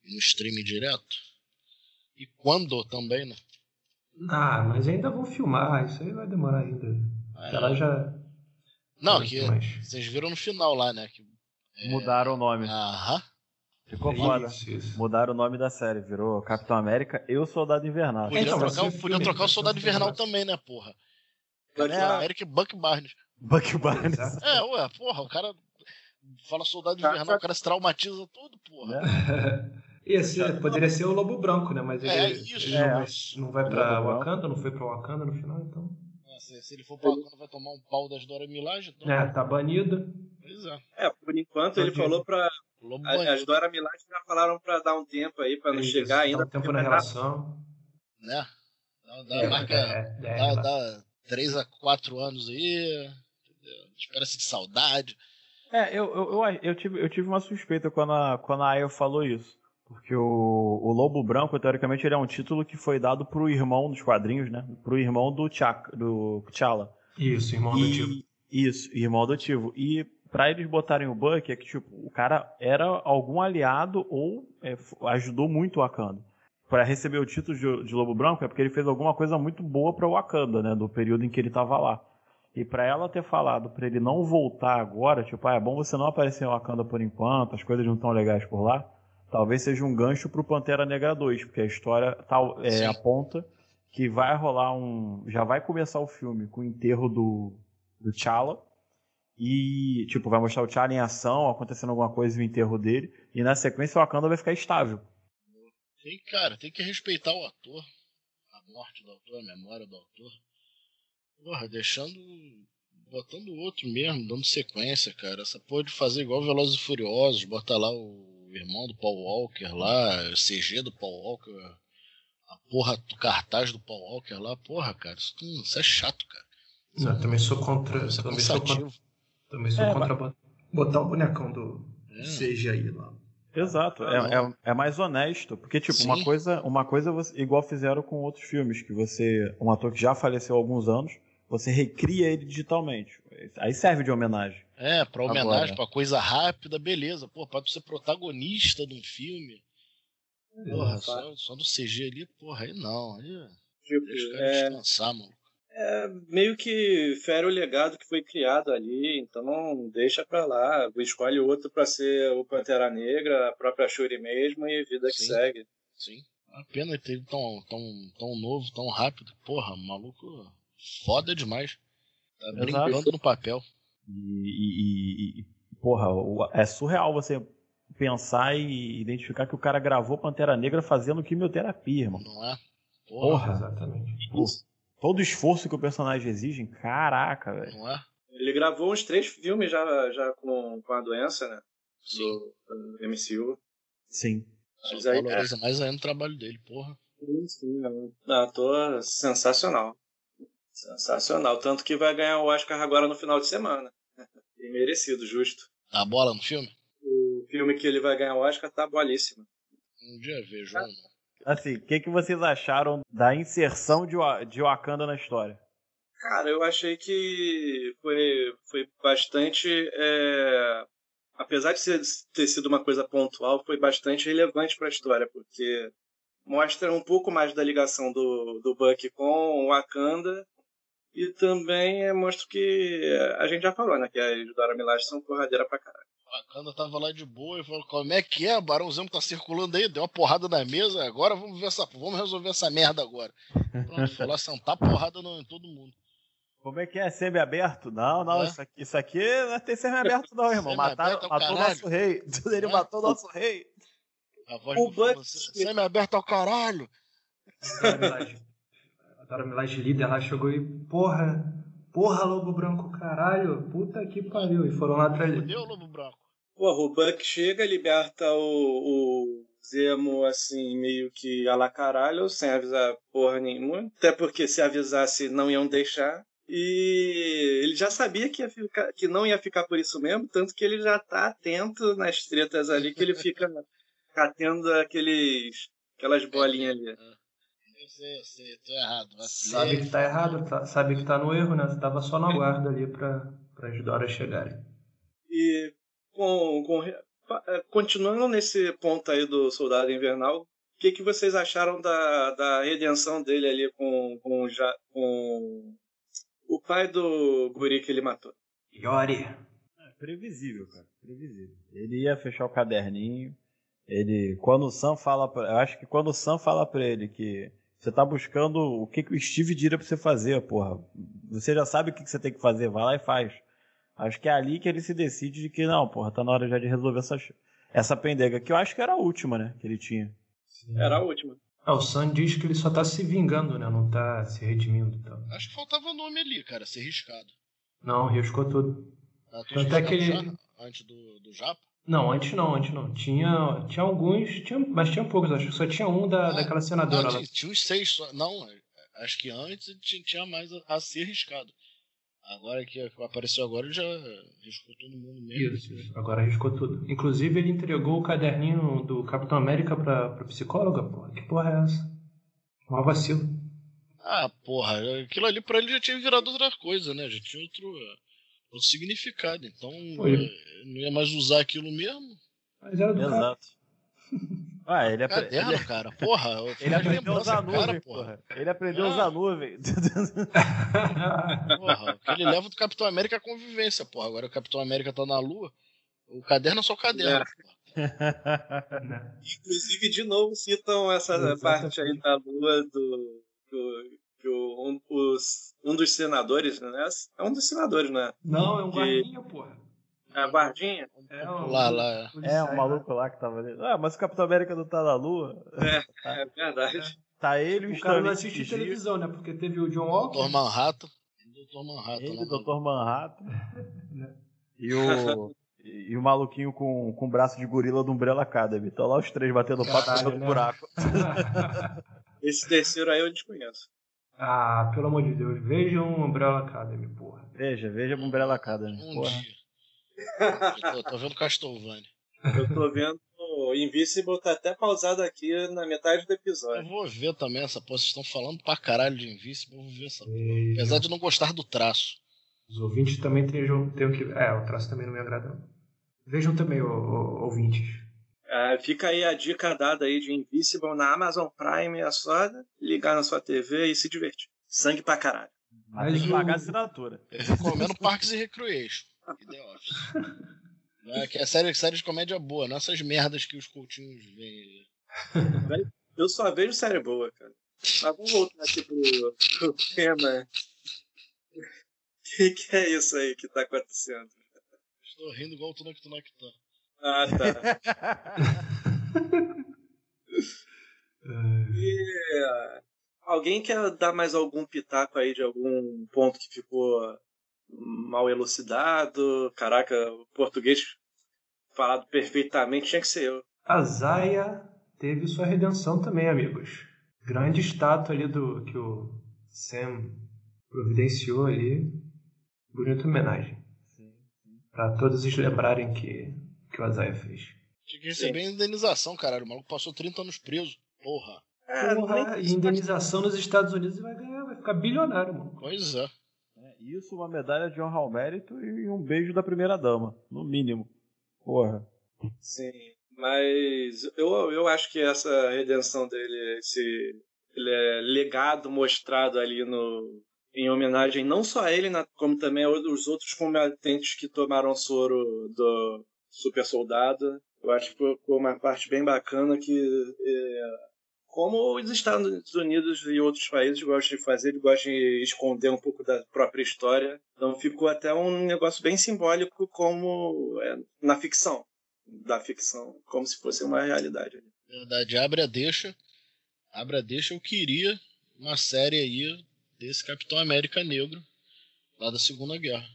e no stream direto? E quando também, né? Ah, mas ainda vão filmar. Isso aí vai demorar ainda. Até lá já. Não, que mais. vocês viram no final lá, né? Que, Mudaram o nome. aham. Ficou foda. Isso, isso. Mudaram o nome da série, virou Capitão América e o Soldado Invernal. Podia Então, trocar, ser podia trocar o Soldado Invernal também, né, porra? Capitão é, América e Buck Barnes. Buck Barnes. É, ué, porra, o cara fala soldado tá, invernal, tá. o cara se traumatiza todo, porra. É. Ser, poderia ser o Lobo Branco, né? Mas ele, é, isso. ele é. não, vai, pra Wakanda, não foi pra Wakanda no final, então. É, se, se, ele for pra Wakanda, vai tomar um pau das Dora Milaje. Então... É, tá banido. Pois é. É, por enquanto ele falou pra. As Dora Milaje já falaram pra dar um tempo aí, pra não isso, chegar ainda. Dá um tempo na relação. Né? Dá, dá, é, marca, é, é, dá, dá 3 a 4 anos aí. Espera-se de saudade. É, eu, eu, eu, eu, tive, eu tive uma suspeita quando a, quando a Aya falou isso. Porque o, o Lobo Branco, teoricamente, ele é um título que foi dado pro irmão dos quadrinhos, né? Pro irmão do, Chak, do T'Challa. Isso, irmão adotivo. Isso, irmão adotivo. E para eles botarem o Buck é que, tipo, o cara era algum aliado ou é, ajudou muito o Wakanda. Para receber o título de, de, Lobo Branco é porque ele fez alguma coisa muito boa para o Wakanda, né? Do período em que ele tava lá. E para ela ter falado para ele não voltar agora, tipo, ah, é bom você não aparecer em Wakanda por enquanto, as coisas não estão legais por lá, talvez seja um gancho pro Pantera Negra 2, porque a história tal, é, aponta que vai rolar um. Já vai começar o filme com o enterro do, do T'Challa. E, tipo, vai mostrar o T'Challa em ação, acontecendo alguma coisa no enterro dele. E na sequência o Wakanda vai ficar estável. Tem, cara, tem que respeitar o ator. A morte do autor, a memória do autor. Porra, deixando. Botando o outro mesmo, dando sequência, cara. Essa porra de fazer igual Velozes e Furiosos, bota lá o irmão do Paul Walker lá, o CG do Paul Walker, a porra do cartaz do Paul Walker lá, porra, cara, isso, isso é chato, cara. Eu também sou contra. Isso é também, sou contra também sou é, contra mas... botar o bonecão do é. CG aí lá. Exato, é, é, é, mais honesto, porque tipo, Sim. uma coisa, uma coisa igual fizeram com outros filmes, que você, um ator que já faleceu há alguns anos, você recria ele digitalmente. Aí serve de homenagem. É, pra homenagem, Agora. pra coisa rápida, beleza. Pô, pode ser protagonista de um filme. Porra, só, só do CG ali, porra, aí não. Aí, tipo, deixa o cara é... descansar, mano. É meio que fere o legado que foi criado ali, então deixa pra lá. Escolhe outro pra ser o Pantera Negra, a própria Shuri mesmo e vida Sim. que segue. Sim. A pena ter tão, tão, tão novo, tão rápido. Porra, maluco foda demais. Tá Exato. brincando no papel. E, e, e, porra, é surreal você pensar e identificar que o cara gravou Pantera Negra fazendo quimioterapia, irmão. Não é? Porra, porra exatamente. Todo o esforço que o personagem exige, caraca, velho. Não é? Ele gravou uns três filmes já, já com, com a doença, né? Sim. Do, do MCU. Sim. Mas aí, valoriza é. mais ainda o trabalho dele, porra. Sim, sim. É um ator sensacional. Sensacional. Tanto que vai ganhar o Oscar agora no final de semana. E merecido, justo. Tá bola no filme? O filme que ele vai ganhar o Oscar tá bolíssimo. Um dia vejo, ah. Assim, o que, que vocês acharam da inserção de, de Wakanda na história? Cara, eu achei que foi, foi bastante. É... Apesar de ser, ter sido uma coisa pontual, foi bastante relevante para a história, porque mostra um pouco mais da ligação do, do Buck com o Wakanda e também mostra que a gente já falou, né? Que as Dora Milaje são porradeira pra caralho. A Kanda tava lá de boa e falou: como é que é? O Barãozão tá circulando aí, deu uma porrada na mesa, agora vamos ver essa. Vamos resolver essa merda agora. Pronto, foi lá sentar porrada no, em todo mundo. Como é que é? Semi-aberto? Não, não, é? isso, aqui, isso aqui não é tem semi-aberto, não, irmão. Mataram, é matou o nosso rei. Ele é? matou o nosso rei. A voz o do Semi-aberto ao caralho. A Dora Milaje líder lá chegou e, porra, porra, Lobo Branco, caralho, puta que pariu. E foram lá atrás dele. Lobo Branco. Porra, o Buck chega, liberta o, o Zemo, assim, meio que a la caralho, sem avisar porra nenhuma. Até porque se avisasse, não iam deixar. E ele já sabia que, ficar, que não ia ficar por isso mesmo, tanto que ele já tá atento nas tretas ali, que ele fica catendo aqueles, aquelas bolinhas ali. É sei, eu sei, tô errado. Sabe que tá errado, tá, sabe que tá no erro, né? Você tava só na guarda ali pra, pra ajudar a chegarem. E com, com, é, continuando nesse ponto aí do Soldado Invernal, o que, que vocês acharam da, da redenção dele ali com, com, com o pai do guri que ele matou? Yori. É previsível, cara. Previsível. Ele ia fechar o caderninho. Ele, quando o Sam fala, pra, eu acho que quando o Sam fala para ele que Você tá buscando o que, que o Steve diria pra você fazer, porra. Você já sabe o que, que você tem que fazer, vai lá e faz. Acho que é ali que ele se decide de que, não, porra, tá na hora já de resolver essa, essa pendega, que eu acho que era a última, né, que ele tinha. Sim. Era a última. Ah, o Sam diz que ele só tá se vingando, né? Não tá se redimindo. Então. Acho que faltava nome ali, cara, ser riscado. Não, riscou tudo. Ah, Tanto é que ele... Antes do, do Japa? Não, antes não, antes não. Tinha, tinha alguns, tinha, mas tinha poucos, acho que só tinha um da, ah, daquela senadora não, lá. Tinha, tinha uns seis só. Não, acho que antes tinha, tinha mais a, a, ser riscado. Agora que apareceu agora, ele já riscou todo mundo mesmo. Isso, isso. agora riscou tudo. Inclusive, ele entregou o caderninho do Capitão América pra, pra psicóloga, porra. Que porra é essa? Uma vacilo. Ah, porra, aquilo ali pra ele já tinha virado outra coisa, né? Já tinha outro outro significado. Então Foi. É, não ia mais usar aquilo mesmo. Mas era do Exato. Ah, ele aprendeu. Caderno, ele... cara, porra. Ele aprendeu a usar a nuvem, cara, porra. Ele aprendeu a usar a nuvem. porra, ele leva do Capitão América é a convivência, porra. Agora o Capitão América tá na Lua. O caderno é só o caderno. É. Inclusive, de novo, citam essa parte aí da Lua do, do que um, os, um dos senadores, né? É um dos senadores, né? Não, é um que... guardinha, porra. É a guardinha? É, um, lá, lá. É, um maluco lá que tava ali. Ah, mas o Capitão América não tá na Lua. É, é verdade. Tá ele e o cara não assiste televisão, né? Porque teve o John Walker. Dr. Manhattan. Dr. Manhattan. Ele, Dr. Manhattan. e o... E o maluquinho com, com o braço de gorila do Umbrella Academy. Estão lá os três batendo papo no né? buraco. Esse terceiro aí eu desconheço. Ah, pelo amor de Deus, vejam Umbrella Academy, porra. Veja, veja Umbrella Academy. Um porra. dia. Tô, tô vendo Castlevania. Eu tô vendo Invincible tá até pausado aqui na metade do episódio. Eu vou ver também essa porra. Vocês estão falando pra caralho de Invincible, eu vou ver essa porra. Apesar de não gostar do traço. Os ouvintes também têm, têm que. É, o traço também não me agrada. Vejam também, o, o, ouvintes. É, fica aí a dica dada aí de Invisible na Amazon Prime, é só ligar na sua TV e se divertir. Sangue pra caralho. Mas tem que pagar a assinatura. Eu recomendo Parks e Recreation e The Office. É, que é série, série de comédia boa, não essas merdas que os coutinhos veem. Eu só vejo série boa, cara. Mas vamos voltar aqui pro, pro tema. O que, que é isso aí que tá acontecendo? Estou rindo igual o Tunak Tunak Tan. Ah, tá. e, alguém quer dar mais algum pitaco aí de algum ponto que ficou mal elucidado? Caraca, o português falado perfeitamente tinha que ser eu. A Zaya teve sua redenção também, amigos. Grande estátua ali do que o Sam providenciou ali. Bonita homenagem. Para todos eles lembrarem que que o Azaia fez. Tinha que receber Sim. indenização, caralho. O maluco passou 30 anos preso. Porra. É, Porra, e indenização nos Estados Unidos vai ganhar, vai ficar bilionário, mano. Pois é. Isso, uma medalha de honra ao mérito e um beijo da primeira dama, no mínimo. Porra. Sim, mas eu, eu acho que essa redenção dele, esse é legado mostrado ali no em homenagem não só a ele, como também aos outros combatentes que tomaram soro do super soldado. Eu acho que ficou uma parte bem bacana que é, como os Estados Unidos e outros países gostam de fazer, eles gostam de esconder um pouco da própria história. Então ficou até um negócio bem simbólico como é, na ficção. Da ficção, como se fosse uma realidade. Verdade, abre a deixa. Abre a deixa, eu queria uma série aí desse Capitão América Negro lá da Segunda Guerra.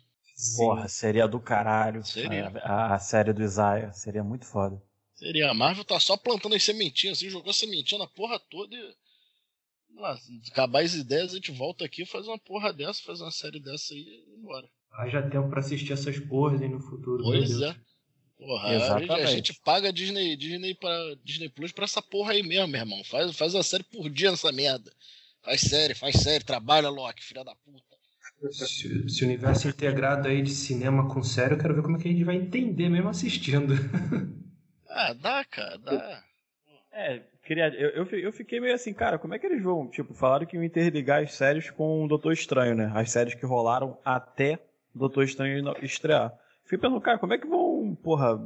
Porra, seria do caralho. Seria. A, a, série do Isaiah. Seria muito foda. Seria. A Marvel tá só plantando as sementinhas, assim, jogou sementinha na porra toda e. Lá, acabar as ideias, a gente volta aqui, faz uma porra dessa, faz uma série dessa aí e embora. Haja tempo pra assistir essas porras aí no futuro. Pois é. Porra, Exatamente. a gente paga Disney, Disney, pra, Disney Plus pra essa porra aí mesmo, meu irmão. Faz, faz uma série por dia nessa merda. Faz série, faz série, trabalha, Loki, filha da puta. Se, se, o universo integrado aí de cinema com sério, eu quero ver como é que a gente vai entender mesmo assistindo. ah, dá, cara, dá. É, eu, eu, eu, fiquei meio assim, cara, como é que eles vão? Tipo, falaram que iam interligar as séries com o Doutor Estranho, né? As séries que rolaram até Doutor Estranho estrear. Fiquei pensando, cara, como é que vão, porra.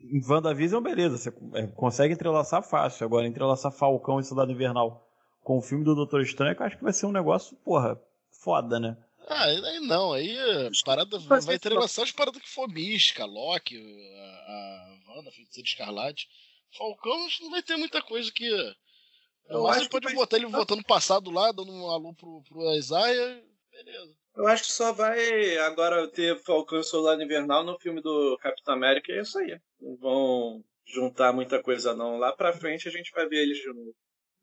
Em WandaVision, beleza, você é, consegue entrelaçar fácil. Agora, entrelaçar Falcão e Cidade Invernal com o filme do Doutor Estranho, eu acho que vai ser um negócio, porra, foda, né? Ah, aí não, aí a parada vai, vai entrelaçar as paradas que for mística, Loki, a, a Wanda, Feiticeira Escarlate. Falcão não vai ter muita coisa que. Eu acho que pode vai... botar ele voltando passado lá, dando um alô pro, pro Isaiah, beleza. Eu acho que só vai agora ter Falcão e Soldado Invernal no filme do Capitão América e é isso aí. Não vão juntar muita coisa não. Lá pra frente a gente vai ver eles de novo.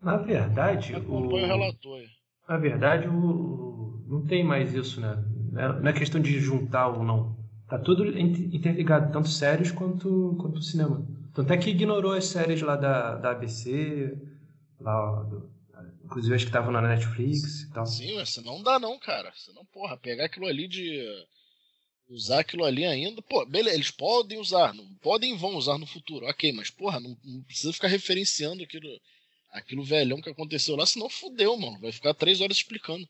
Na verdade, Acompanha o... o relatório. Na verdade, o... não tem mais isso, né? Não é questão de juntar ou não. Tá tudo interligado, tanto séries quanto, quanto cinema. Tanto é que ignorou as séries lá da, da ABC, lá do, inclusive acho que estavam na Netflix e tal. Sim, mas não dá não, cara. Você não, porra, pegar aquilo ali de usar aquilo ali ainda, pô, beleza, eles podem usar, não podem e vão usar no futuro, ok, mas porra, não, não, precisa ficar referenciando aquilo, aquilo velhão que aconteceu lá, senão fudeu, mano, vai ficar três horas explicando.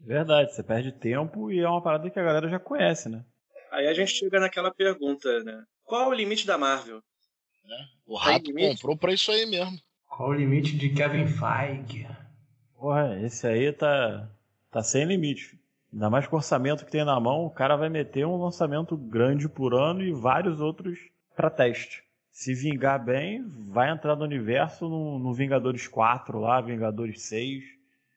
Verdade, você perde tempo e é uma parada que a galera já conhece, né? Aí a gente chega naquela pergunta, né? Qual o limite da Marvel? É, o Rato comprou pra isso aí mesmo. Qual o limite de Kevin Feige? Porra, esse aí tá, tá sem limite. Ainda mais com o orçamento que tem na mão, o cara vai meter um lançamento grande por ano e vários outros para teste. Se vingar bem, vai entrar no universo no, no Vingadores 4 lá, Vingadores 6.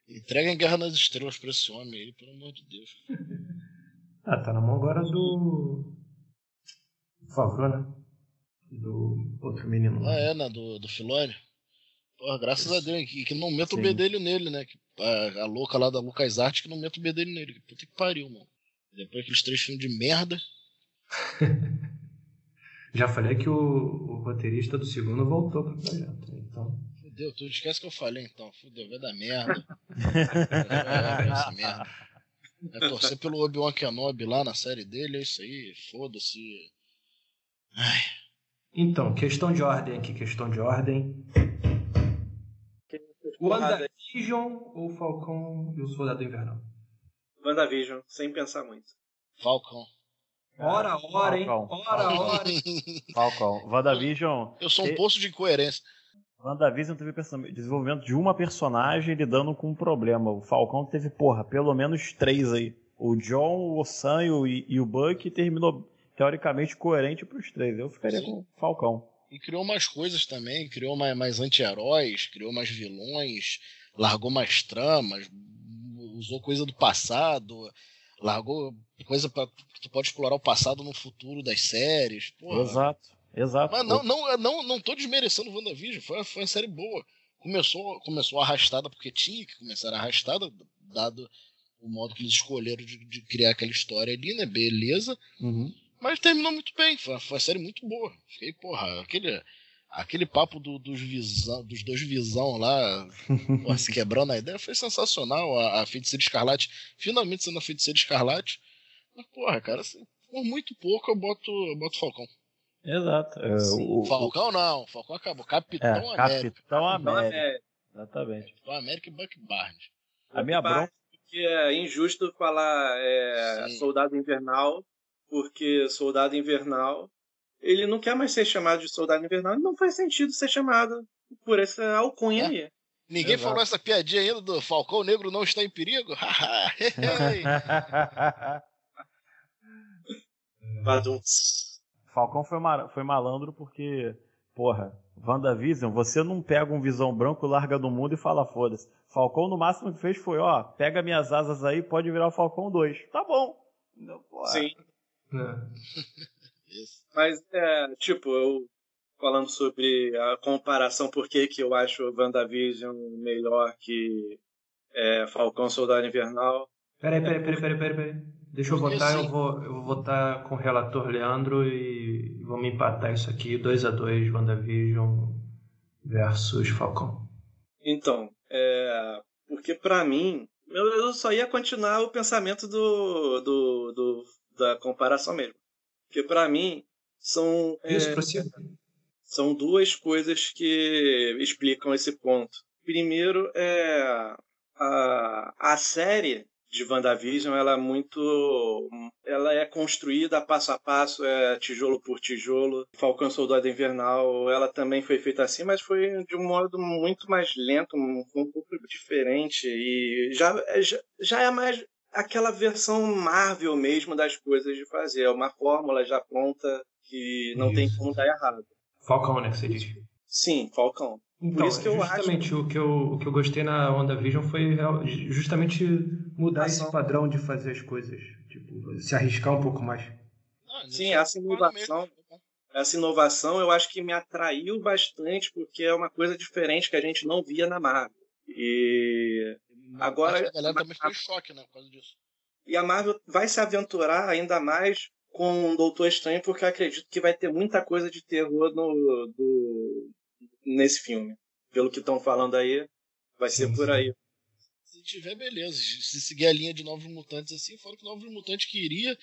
Entrega em Guerra nas Estrelas pra esse homem aí, pelo amor de Deus. ah, tá na mão agora do. Favor, né? Do outro menino. Ah, é, né? Do, do Filone. Porra, graças Isso. a Deus, que, que não meta o bedelho nele, né? Que, a, a, louca lá da Lucas Art que não meta o bedelho nele. Que puta que pariu, mano. Depois aqueles três filmes de merda. Já falei que o, o, roteirista do segundo voltou pro projeto, então. Fudeu, tu esquece que eu falei então. Fudeu, vai dar merda. vai merda. É torcer pelo Obi-Wan Kenobi lá na série dele, é isso aí, foda-se. Ai. Então, questão de ordem aqui, questão de ordem. WandaVision ou Falcão e o Soldado Invernal? WandaVision, sem pensar muito. Falcão. Ora, ora, hein? Ora, ora. Falcão. WandaVision. Eu sou um poço de incoerência. WandaVision teve desenvolvimento de uma personagem lidando com um problema. O Falcão teve, porra, pelo menos três aí. O John, o Sam e o, e o Buck terminou teoricamente coerente pros três. Eu ficaria Sim. com o Falcão. E criou mais coisas também, criou mais, mais anti-heróis, criou mais vilões, largou mais tramas, usou coisa do passado, largou coisa para tu pode explorar o passado no futuro das séries. Porra. Exato, exato. Mas não, não, não, não tô desmerecendo o WandaVision, foi, foi uma série boa. Começou, começou arrastada porque tinha que começar arrastada, dado o modo que eles escolheram de, de criar aquela história ali, né? Beleza. Uhum. Mas terminou muito bem, foi, foi uma série muito boa. Fiquei, porra, aquele, aquele papo do, dos, visão, dos dois visão lá, porra, se quebrando a ideia, foi sensacional. A, a Feiticeira Escarlate, finalmente sendo a Feiticeira Escarlate. Mas, porra, cara, assim, por muito pouco eu boto, eu boto Falcão. Exato. É, o, Falcão não, Falcão acabou. Capitão é, América. Capitão América. Exatamente. Capitão América e Buck Barnes. A minha bronca. Que é injusto falar é, Soldado Invernal porque Soldado Invernal ele não quer mais ser chamado de Soldado Invernal e não faz sentido ser chamado por essa alcunha é. aí. Ninguém Exato. falou essa piadinha ainda do Falcão Negro não está em perigo? Falcão foi, foi malandro porque, porra, WandaVision, você não pega um visão branco, larga do mundo e fala foda-se. Falcão no máximo que fez foi, ó, pega minhas asas aí, pode virar o Falcão 2. Tá bom. Sim. É. Mas, é, tipo, eu falando sobre a comparação, por que, que eu acho WandaVision melhor que é, Falcão Soldado Invernal. Peraí, peraí, peraí, peraí, peraí. peraí. Deixa eu votar, eu vou, eu vou votar com o relator Leandro e vamos empatar isso aqui, 2 a 2 WandaVision versus Falcão. Então, é, porque para mim, eu, só ia continuar o pensamento do, do, do da comparação mesmo. Porque para mim são Isso, é, são duas coisas que explicam esse ponto. Primeiro é a, a série de WandaVision ela é muito ela é construída passo a passo, é tijolo por tijolo. Falcão Soldado Invernal, ela também foi feita assim, mas foi de um modo muito mais lento, um, um pouco diferente e já, já, já é mais aquela versão Marvel mesmo das coisas de fazer. É uma fórmula já pronta que não Isso. tem como dar errado. Falcão, né, que você diz? Sim, Falcão. Então, Por isso que eu justamente acho... o que eu, o que eu gostei na WandaVision foi justamente mudar esse padrão de fazer as coisas. Tipo, se arriscar um pouco mais. Sim, essa inovação, essa inovação eu acho que me atraiu bastante, porque é uma coisa diferente que a gente não via na Marvel. E agora. A galera também ficou em choque, né, por causa disso. E a Marvel vai se aventurar ainda mais com o Doutor Estranho, porque eu acredito que vai ter muita coisa de terror no, do, nesse filme. Pelo que estão falando aí, vai sim, ser por aí. Se tiver, beleza. Se seguir a linha de Novos Mutantes assim, fora que Novos Mutantes queria.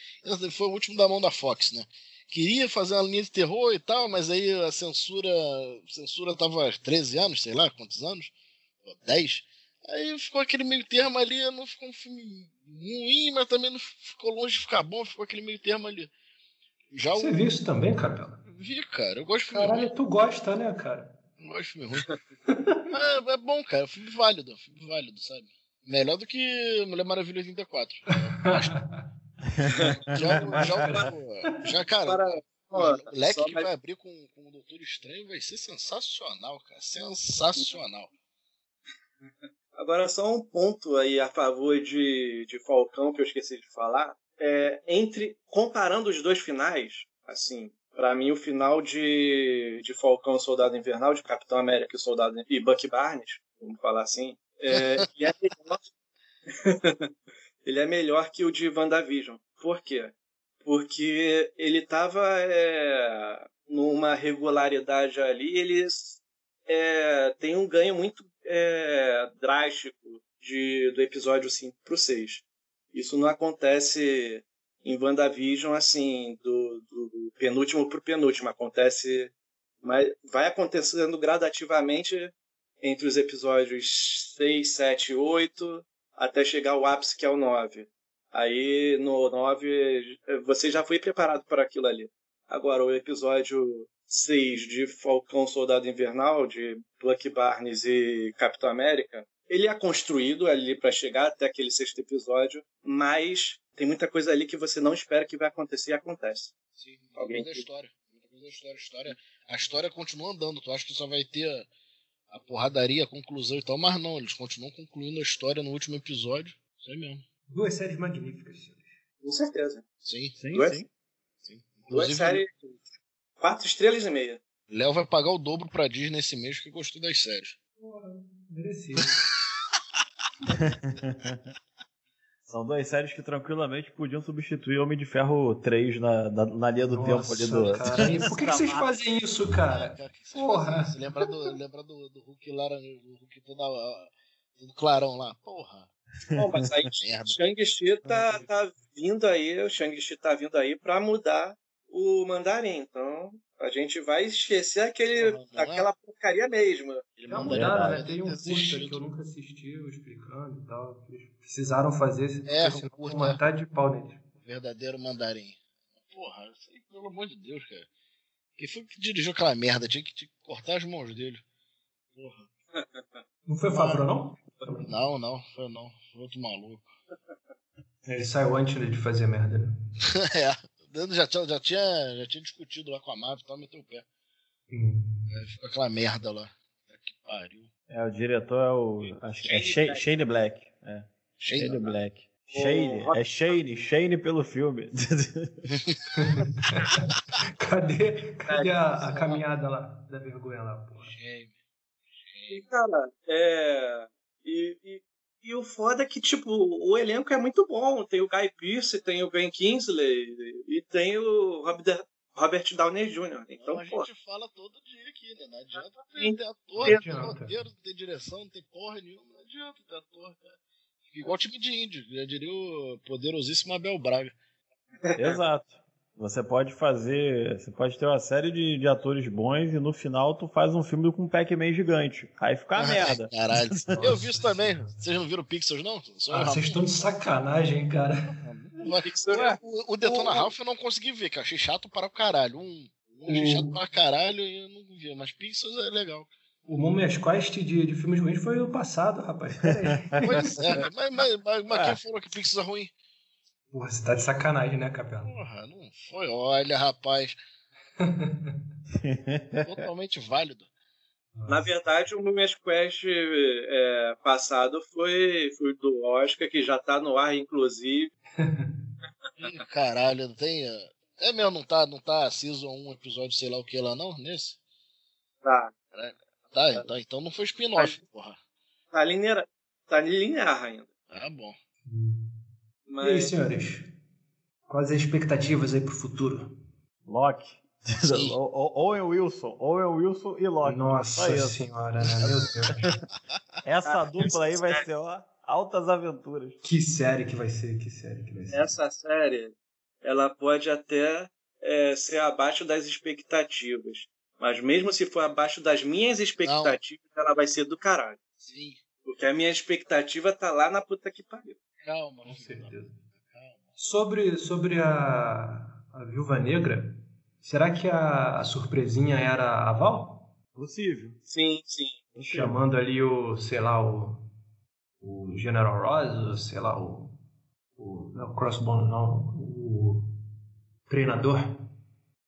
Foi o último da mão da Fox, né? Queria fazer uma linha de terror e tal, mas aí a censura. A censura tava 13 anos, sei lá, quantos anos? 10. Aí ficou aquele meio termo ali, não ficou um filme ruim, mas também não ficou longe de ficar bom, ficou aquele meio termo ali. Já Você o... viu isso também, Capela? Vi, cara. Eu gosto de filme Caralho, ruim. tu gosta, né, cara? Eu gosto de filme ruim. é, é, bom, cara. É um filme válido. É filme válido, sabe? Melhor do que Mulher Maravilha 84. já, já, já, cara, Para, o leque que vai abrir com, com o Doutor Estranho vai ser sensacional, cara. Sensacional. Agora, só um ponto aí a favor de, de Falcão que eu esqueci de falar. É, entre comparando os dois finais, assim, para mim o final de, de Falcão Soldado Invernal, de Capitão América e Soldado e Bucky Barnes, vamos falar assim, é, ele, é melhor, ele é melhor que o de WandaVision. Por quê? Porque ele estava é, numa regularidade ali, eles é, tem um ganho muito é, drástico de, do episódio 5 para o 6. Isso não acontece em WandaVision, assim, do, do, penúltimo para o penúltimo. Acontece. Mas vai acontecendo gradativamente entre os episódios 6, 7 e 8, até chegar ao ápice que é o 9. Aí no 9 você já foi preparado para aquilo ali. Agora, o episódio 6 de Falcão Soldado Invernal, de Bucky Barnes e Capitão América, ele é construído ali para chegar até aquele sexto episódio, mas tem muita coisa ali que você não espera que vai acontecer e acontece. Sim, muita Alguém coisa da história. Muita coisa da história. A, história. a história continua andando. Tu acha que só vai ter a porradaria, a conclusão e tal, mas não, eles continuam concluindo a história no último episódio. Isso aí mesmo. Duas séries magníficas. Com certeza. Sim, sim. Duas, sim. sim. Duas séries Quatro estrelas e meia. Léo vai pagar o dobro pra Disney esse mês porque gostou das séries. Porra, merecido. São duas séries que tranquilamente podiam substituir Homem de Ferro 3 na, na, na linha do Nossa, tempo ali do. Cara, por que, que vocês fazem isso, cara? cara Porra! Lembra do, lembra do, do Hulk lá, do Hulk todo, todo clarão lá? Porra! Bom, mas aí Shang-Chi tá, tá vindo aí, o Shang-Chi tá vindo aí pra mudar o mandarim. Então, a gente vai esquecer aquele, uhum, aquela porcaria mesmo. Ele Já mudaram, né? Tem um curta que eu nunca assisti, explicando e tal. Eles precisaram fazer, é, senão curta, matar de pau nele. Verdadeiro mandarim. Porra, isso aí, pelo amor de Deus, cara. Quem foi que dirigiu aquela merda? Tinha que, tinha que cortar as mãos dele. Porra. Não foi o Favreau, não? Não, não, foi não. Foi outro maluco. Ele saiu antes de fazer merda, né? é já, tinha, já, tinha, já tinha discutido lá com a Marvel e tal, meteu o pé. Hum. Aí ficou aquela merda lá. Que pariu. É, o diretor é o. Acho que é Shane, Shane Black. É. Shane, Shane Black. Shane, é Shane, Shane pelo filme. cadê cadê a, a, caminhada lá da vergonha lá, porra? Shane. E, cara, é. E, e, e o foda é que, tipo, o elenco é muito bom. Tem o Guy Pearce, tem o Ben Kingsley e tem o Robert, Robert Downey Jr. Então, a pô. gente fala todo dia aqui, né? Não adianta ter, ter ator, não ter roteiro, não ter direção, não ter porra nenhuma. Não adianta ter ator, cara. Igual time de índio, já diria o poderosíssimo Abel Braga. Exato. Você pode fazer. Você pode ter uma série de, de atores bons e no final tu faz um filme com um Pac-Man gigante. Aí fica a merda. Caralho. Eu vi isso também. Vocês não viram Pixels, não? Ah, vocês estão de sacanagem, cara. o, o Detona Ralph eu não consegui ver, que eu achei chato para o caralho. Um, um achei chato para caralho e eu não vi, mas Pixels é legal. O Mumias Quest de, de filmes ruins foi o passado, rapaz. pois é, mas, mas, mas, mas quem ah. falou que Pixels é ruim? Porra, você tá de sacanagem, né, Capela? Porra, não foi. Olha, rapaz. Totalmente válido. Na verdade, o Mumias Quest é, passado foi, foi do Oscar, que já tá no ar, inclusive. Ih, caralho, tem. É mesmo, não tá, não tá Season 1, episódio sei lá o que lá, não? Nesse? Tá. Tá, tá então não foi spin-off, tá, porra. Tá linear, tá linear ainda. Ah, bom. Mas... E aí, senhores? Quais as expectativas aí pro futuro? Loki. Owen Wilson, Owen Wilson e Loki. Nossa senhora, né? Meu Deus. Essa dupla aí vai ser, ó, altas aventuras. Que série que vai ser, que série que vai ser. Essa série, ela pode até é, ser abaixo das expectativas. Mas mesmo se for abaixo das minhas expectativas, Não. ela vai ser do caralho. Sim. Porque a minha expectativa tá lá na puta que pariu. Calma, com certeza. Calma. Sobre, sobre a, a Viúva Negra, Será que a, a surpresinha era a Val? Possível. Sim, sim. Chamando ali o, sei lá, o, o General Ross, sei lá, o, o não, Crossbone não, o treinador,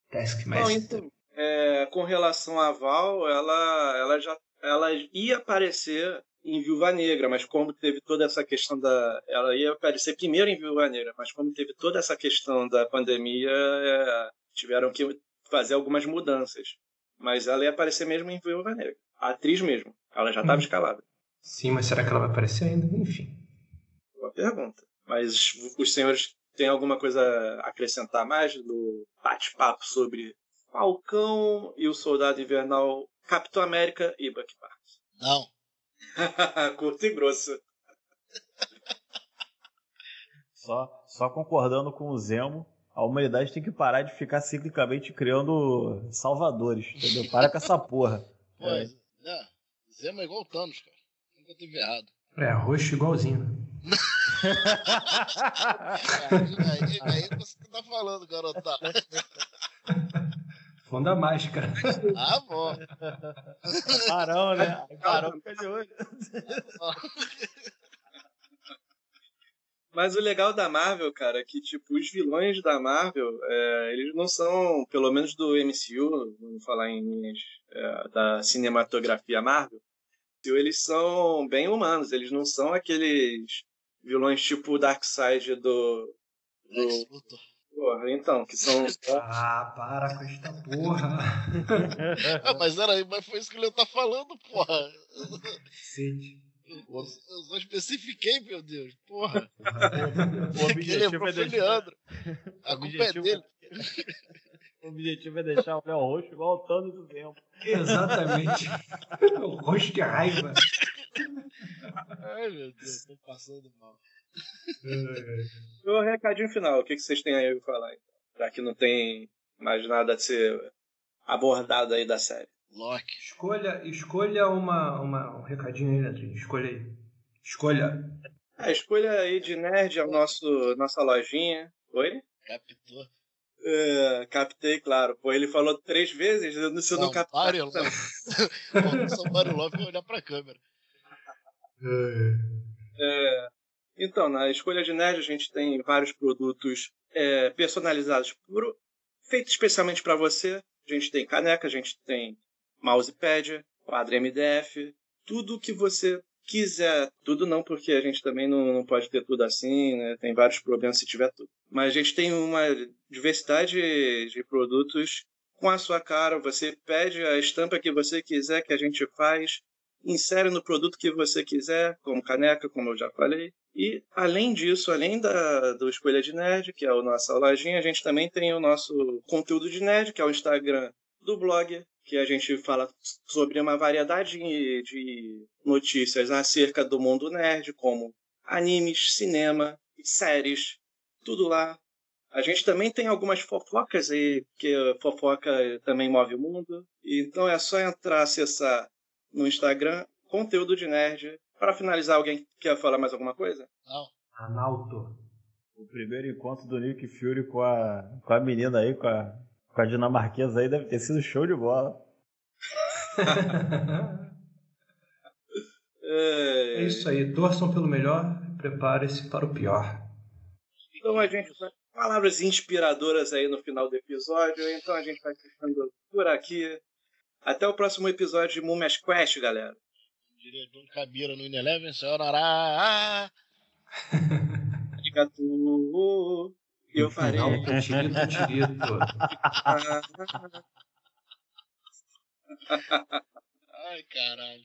Taskmaster. Não, então, é, com relação à Val, ela, ela já ela ia aparecer em Viúva Negra, mas como teve toda essa questão da. Ela ia aparecer primeiro em Viúva Negra, mas como teve toda essa questão da pandemia, é, tiveram que fazer algumas mudanças. Mas ela ia aparecer mesmo em Viúva Negra. A atriz mesmo. Ela já estava hum. escalada. Sim, mas será que ela vai aparecer ainda? Enfim. Boa pergunta. Mas os senhores têm alguma coisa a acrescentar mais do bate-papo sobre Falcão e o Soldado Invernal, Capitão América e Bucky Barnes? Não. Curto e grosso. Só, só concordando com o Zemo, a humanidade tem que parar de ficar ciclicamente criando salvadores, entendeu? Para com essa porra. Pô, é. é. Zema é igual o Thanos, cara. Nunca teve errado. É, roxo igualzinho. aí, aí, aí você tá falando, garota. Fundo a máscara. Ah, bom. Parão, né? Parão fica de olho. Mas o legal da Marvel, cara, é que, tipo, os vilões da Marvel, é, eles não são, pelo menos do MCU, vamos falar em linhas é, da cinematografia Marvel, eles são bem humanos, eles não são aqueles vilões tipo Darkseid do. do... Porra, então, que são. Ah, para com esta porra! ah, mas era mas foi isso que ele tá falando, porra! Cacete. Eu só especifiquei, meu Deus. Porra. O objetivo é deixar... Leandro. A culpa é dele. O objetivo é deixar o Léo roxo igual o Thanos do tempo. Exatamente. o roxo de raiva. Ai, meu Deus, tô passando mal. O recadinho final, o que vocês têm aí pra falar? Então? Já que não tem mais nada a ser abordado aí da série. Loki. Escolha, escolha uma, uma, um recadinho aí, Netrinho. Escolha aí. Escolha. A escolha aí de nerd é o nosso, nossa lojinha. Oi? Captou. Uh, captei, claro. Pô, ele falou três vezes, eu não sei não captar. Mario Love. São Mario Love vai olhar pra câmera. É, então, na escolha de nerd a gente tem vários produtos é, personalizados feitos especialmente para você. A gente tem caneca, a gente tem mousepad, quadro MDF, tudo que você quiser. Tudo não, porque a gente também não, não pode ter tudo assim, né? Tem vários problemas se tiver tudo. Mas a gente tem uma diversidade de produtos com a sua cara. Você pede a estampa que você quiser que a gente faz, insere no produto que você quiser, como caneca, como eu já falei. E além disso, além da do Escolha de Nerd, que é a nossa lojinha, a gente também tem o nosso conteúdo de nerd, que é o Instagram do blog, que a gente fala sobre uma variedade de notícias acerca do mundo nerd, como animes, cinema, séries, tudo lá. A gente também tem algumas fofocas aí, que fofoca também move o mundo. Então é só entrar, acessar no Instagram, conteúdo de nerd. Para finalizar, alguém quer falar mais alguma coisa? Não. Analto. O primeiro encontro do Nick Fury com a, com a menina aí, com a, com a dinamarquesa aí, deve ter sido show de bola. é isso aí, torçam pelo melhor, prepare-se para o pior. Então a gente palavras inspiradoras aí no final do episódio. Então a gente vai ficando por aqui. Até o próximo episódio de Mumias Quest, galera. Diria John Cabira no Ineleven, senhora. Arigato. Eu farei. Não, tirito, tirito. Ai, caralho.